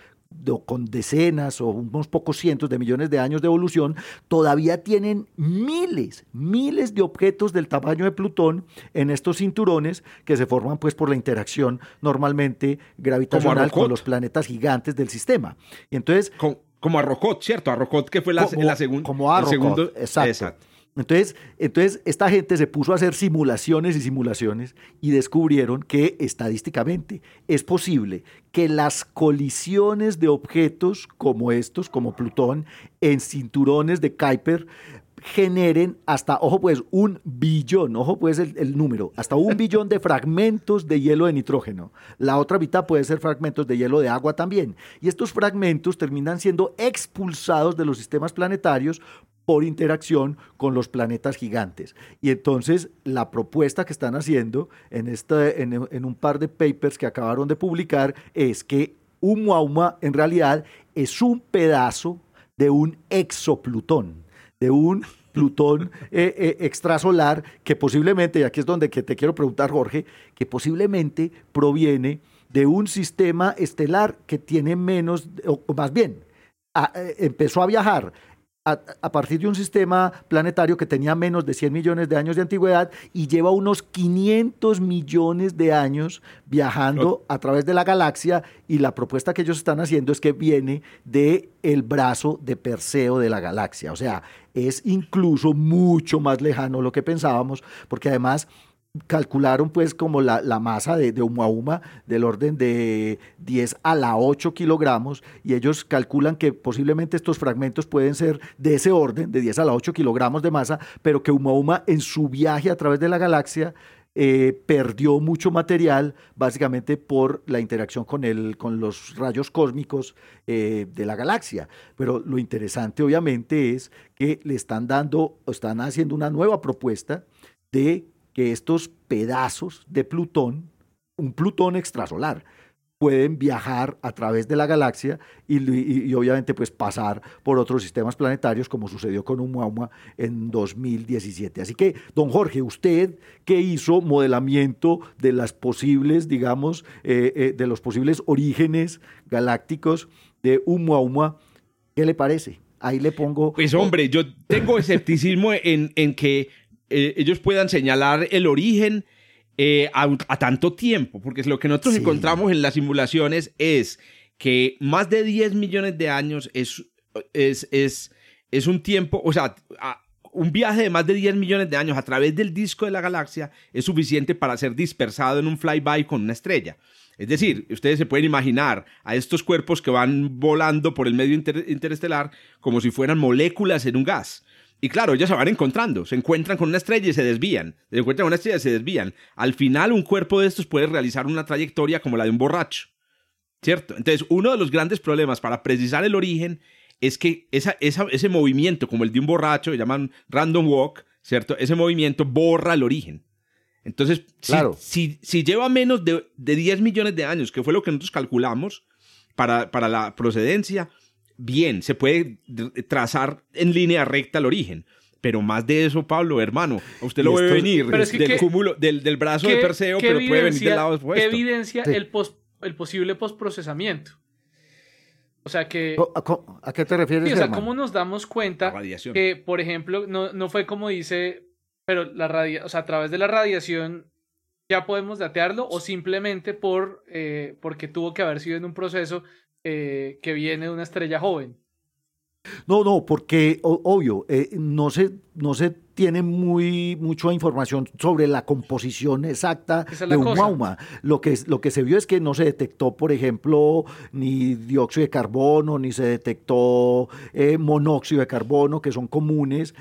con decenas o unos pocos cientos de millones de años de evolución, todavía tienen miles, miles de objetos del tamaño de Plutón en estos cinturones que se forman pues por la interacción normalmente gravitacional con los planetas gigantes del sistema. Y entonces... como Arrocot, ¿cierto? Arrocot que fue la, la segunda... Como Arrocot, exacto. Entonces, entonces, esta gente se puso a hacer simulaciones y simulaciones y descubrieron que estadísticamente es posible que las colisiones de objetos como estos, como Plutón, en cinturones de Kuiper, generen hasta, ojo pues, un billón, ojo pues el, el, número, hasta un billón de fragmentos de hielo de nitrógeno. La otra mitad puede ser fragmentos de hielo de agua también. Y estos fragmentos terminan siendo expulsados de los sistemas planetarios por interacción con los planetas gigantes. Y entonces la propuesta que están haciendo en, en, un par de papers que acabaron de publicar es que un Muauma en realidad es un pedazo de un exoplutón, de un Plutón <laughs> eh, eh, extrasolar que posiblemente, y aquí es donde que te quiero preguntar Jorge, que posiblemente proviene de un sistema estelar que tiene menos, o más bien, eh, empezó a viajar a, partir de un sistema planetario que tenía menos de 100 millones de años de antigüedad y lleva unos 500 millones de años viajando a través de la galaxia y la propuesta que ellos están haciendo es que viene de el brazo de Perseo de la galaxia, o sea, es incluso mucho más lejano lo que pensábamos, porque además calcularon pues como la, masa de, de del orden de 10 a la 8 kilogramos y ellos calculan que posiblemente estos fragmentos pueden ser de ese orden, de 10 a la 8 kilogramos de masa, pero que Uma en su viaje a través de la galaxia eh, perdió mucho material básicamente por la interacción con, el, con los rayos cósmicos eh, de la galaxia. Pero lo interesante obviamente es que le están dando, están haciendo una nueva propuesta de que estos pedazos de Plutón un Plutón extrasolar pueden viajar a través de la galaxia y, obviamente pues pasar por otros sistemas planetarios como sucedió con Oumuamua en 2017. Así que, don Jorge, usted que hizo modelamiento de las posibles, digamos, eh, eh, de los posibles orígenes galácticos de Oumuamua, ¿qué le parece? Ahí le pongo... Pues hombre, yo tengo escepticismo en, en que eh, ellos puedan señalar el origen eh, a, tanto tiempo, porque lo que nosotros encontramos en las simulaciones es que más de 10 millones de años es, es, es, es un tiempo, o sea, un viaje de más de 10 millones de años a través del disco de la galaxia es suficiente para ser dispersado en un flyby con una estrella. Es decir, ustedes se pueden imaginar a estos cuerpos que van volando por el medio interestelar como si fueran moléculas en un gas. Y claro, ellos se van encontrando, se encuentran con una estrella y se desvían, se encuentran con una estrella y se desvían. Al final, un cuerpo de estos puede realizar una trayectoria como la de un borracho, ¿cierto? Entonces, uno de los grandes problemas para precisar el origen es que esa, ese movimiento, como el de un borracho, llaman random walk, ¿cierto? Ese movimiento borra el origen. Entonces, si, si, lleva menos de, de, 10 millones de años, que fue lo que nosotros calculamos para, para la procedencia, bien, se puede trazar en línea recta el origen. Pero más de eso, Pablo, hermano, usted lo ve venir del, cúmulo, del, del brazo de Perseo, pero puede venir del lado opuesto. ¿Qué evidencia el, el posible postprocesamiento? O sea que... ¿A qué te refieres? o sea, ¿cómo nos damos cuenta que, por ejemplo, no, no fue como dice, pero la radia, o sea, a través de la radiación ya podemos datearlo o simplemente por, eh, porque tuvo que haber sido en un proceso eh, que viene de una estrella joven. No, no, porque obvio, eh, no, se, no se tiene muy mucha información sobre la composición exacta de un mauma. Lo que, lo que se vio es que no se detectó, por ejemplo, ni dióxido de carbono, ni se detectó eh, monóxido de carbono, que son comunes.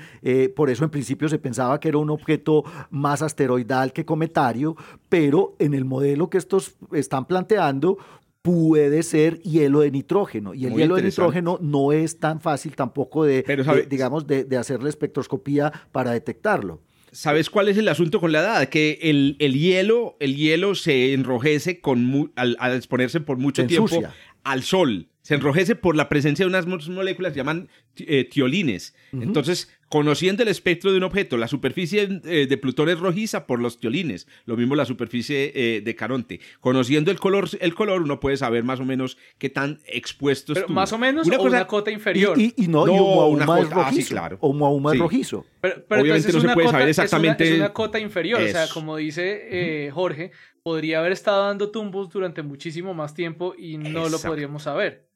por eso en principio se pensaba que era un objeto más asteroidal que cometario, pero en el modelo que estos están planteando puede ser hielo de nitrógeno. Y el hielo de nitrógeno no es tan fácil tampoco de, digamos, de, hacer la espectroscopía para detectarlo. ¿Sabes cuál es el asunto con la edad? Que el, hielo, el hielo se enrojece con al, exponerse por mucho tiempo al sol. Se enrojece por la presencia de unas moléculas que llaman eh, tiolines. Entonces, conociendo el espectro de un objeto, la superficie eh, de Plutón es rojiza por los tiolines, lo mismo la superficie eh, de Caronte. Conociendo el color, el color, uno puede saber más o menos qué tan expuesto Pero Más o menos una, una cota inferior. Y, no, una cota, rojizo. claro. O un rojizo. Pero, Obviamente no se puede saber exactamente. Es una, cota inferior, o sea, como dice Jorge, podría haber estado dando tumbos durante muchísimo más tiempo y no lo podríamos saber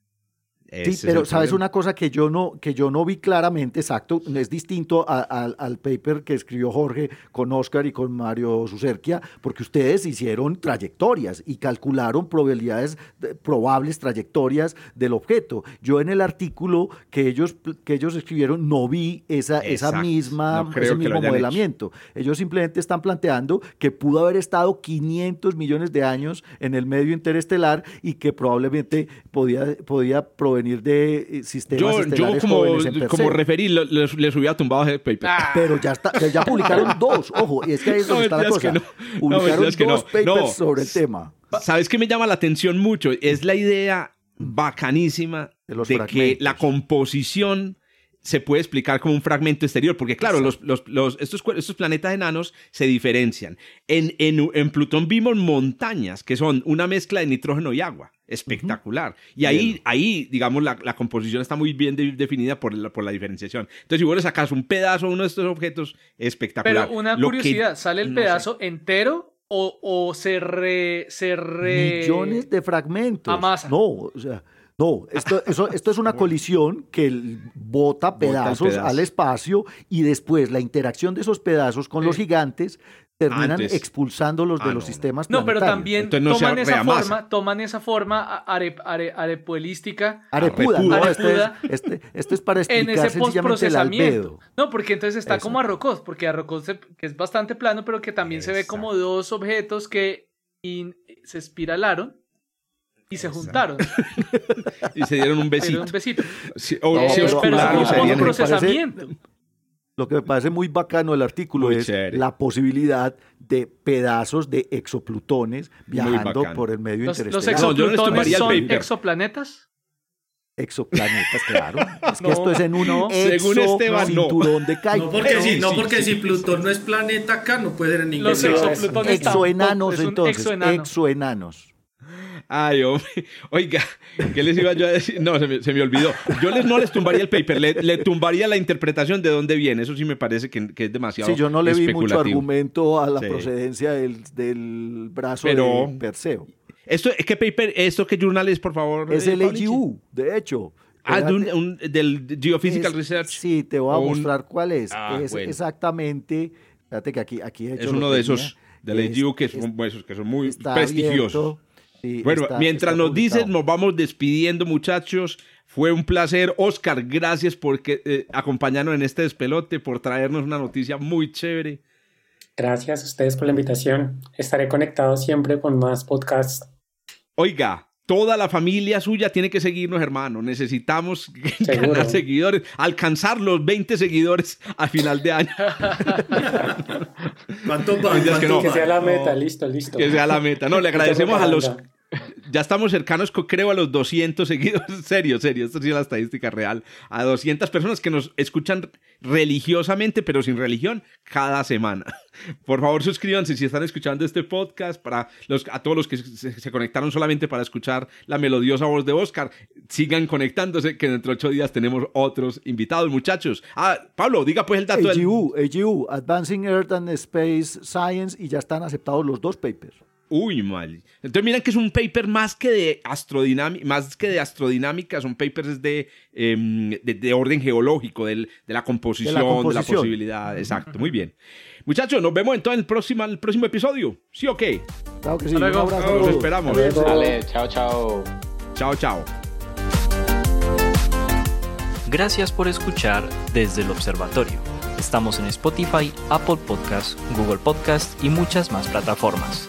sí, pero sabes una cosa que yo no que yo no vi claramente, exacto, es distinto al paper que escribió Jorge con Oscar y con Mario Sucerquia, porque ustedes hicieron trayectorias y calcularon probabilidades, probables trayectorias del objeto. Yo en el artículo que ellos, que ellos escribieron no vi esa, esa misma, ese mismo modelamiento. Ellos simplemente están planteando que pudo haber estado 500 millones de años en el medio interestelar y que probablemente podía, podía venir de eh, sistemas yo, yo como, como referí, les, hubiera tumbado ese paper. Ah. Pero ya, está, ya publicaron <laughs> dos, ojo, y es que ahí es donde está la cosa. Publicaron dos papers sobre el tema. ¿Sabes qué me llama la atención mucho? Es la idea bacanísima de, que la composición se puede explicar como un fragmento exterior, porque claro, los, los, estos, estos, planetas enanos se diferencian. En, en, en, Plutón vimos montañas que son una mezcla de nitrógeno y agua espectacular. Y ahí, ahí digamos, la, la, composición está muy bien definida por la, por la diferenciación. Entonces, si vos le sacas un pedazo a uno de estos objetos, espectacular. Pero una curiosidad, ¿sale el pedazo entero o, o se, re, se Millones de fragmentos. No, o sea... No, esto, eso, esto es una colisión que bota pedazos al espacio y después la interacción de esos pedazos con los gigantes terminan expulsándolos de ah, los sistemas No, pero también toman, esa forma, toman esa forma arepuística. Arepuda, no, este, este, es para explicar sencillamente el albedo. No, porque entonces está como Arrocoz, porque Arrocoz que es bastante plano, pero que también se ve como dos objetos que se espiralaron y se juntaron. <laughs> y se dieron un besito. un besito. o, pero, procesamiento. Lo que me parece muy bacano del artículo Muy es chévere. la posibilidad de pedazos de exoplutones viajando por el medio ¿Los, los interestelar. No, no les exoplutones el son paper. exoplanetas? Exoplanetas, claro. <laughs> Es que No, esto es en un no. Según Esteban, no. cinturón de No Kuiper. porque, si, Sí, no sí, porque sí. si Plutón no es planeta acá, no puede ser en ningún Los exoplutones Exoenanos, un entonces. exoenano. Exoenanos. Ay, hombre. Oiga, ¿qué les iba yo a decir? No, se me, se me olvidó. Yo les, no les tumbaría el paper, le, le tumbaría la interpretación de dónde viene. Eso sí me parece que, que es demasiado Sí, yo no le vi mucho argumento a la Sí. procedencia del, del brazo Pero- de Perseo. Esto, ¿Qué paper, esto qué journal es, por favor? Es eh, el? AGU, de hecho. Ah, de un- del Geophysical Es- Research. Sí, te voy a un- mostrar cuál es. Ah, es bueno. exactamente. Fíjate que aquí, aquí de hecho Es uno de tenía. esos del AGU que es- son, esos que son muy prestigiosos. abierto, sí, Bueno, está- mientras está nos dices, publicado. nos vamos despidiendo, muchachos. Fue un placer. Oscar, gracias por que, eh, acompañarnos en este despelote, por traernos una noticia muy chévere. Gracias a ustedes por la invitación. Estaré conectado siempre con más podcasts. Oiga, toda la familia suya tiene que seguirnos, hermano. Necesitamos <laughs> Seguro. ganar seguidores, alcanzar los 20 seguidores a final de año. ¿Cuánto van? Dios, que ¿Cuánto no. Que sea la meta, No. listo, listo. Que sea la meta. No, le agradecemos a los. Ya estamos cercanos, creo, a los 200 seguidores. <laughs> Serio, serio. Esto sí es la estadística real. A 200 personas que nos escuchan religiosamente, pero sin religión, cada semana. <laughs> Por favor, suscríbanse si están escuchando este podcast. Para a todos los que se, conectaron solamente para escuchar la melodiosa voz de Oscar, sigan conectándose, que dentro de ocho días tenemos otros invitados, muchachos. Ah, Pablo, diga pues el dato del. AGU, AGU, Advancing Earth and Space Science, y ya están aceptados los dos papers. Uy, mal. Entonces miren que es un paper más que de astrodinámica, más que de astrodinámica, son papers de, em, de, de orden geológico, del- de, la composición, de la, composición. posibilidad. Exacto, muy bien. Muchachos, nos vemos entonces en el próximo, el próximo episodio. ¿Sí o qué? Claro que sí. Hasta luego. todos. esperamos. Hasta luego. Dale, chao, chao. Chao, chao. Gracias por escuchar desde el observatorio. Estamos en Spotify, Apple Podcast, Google Podcast y muchas más plataformas.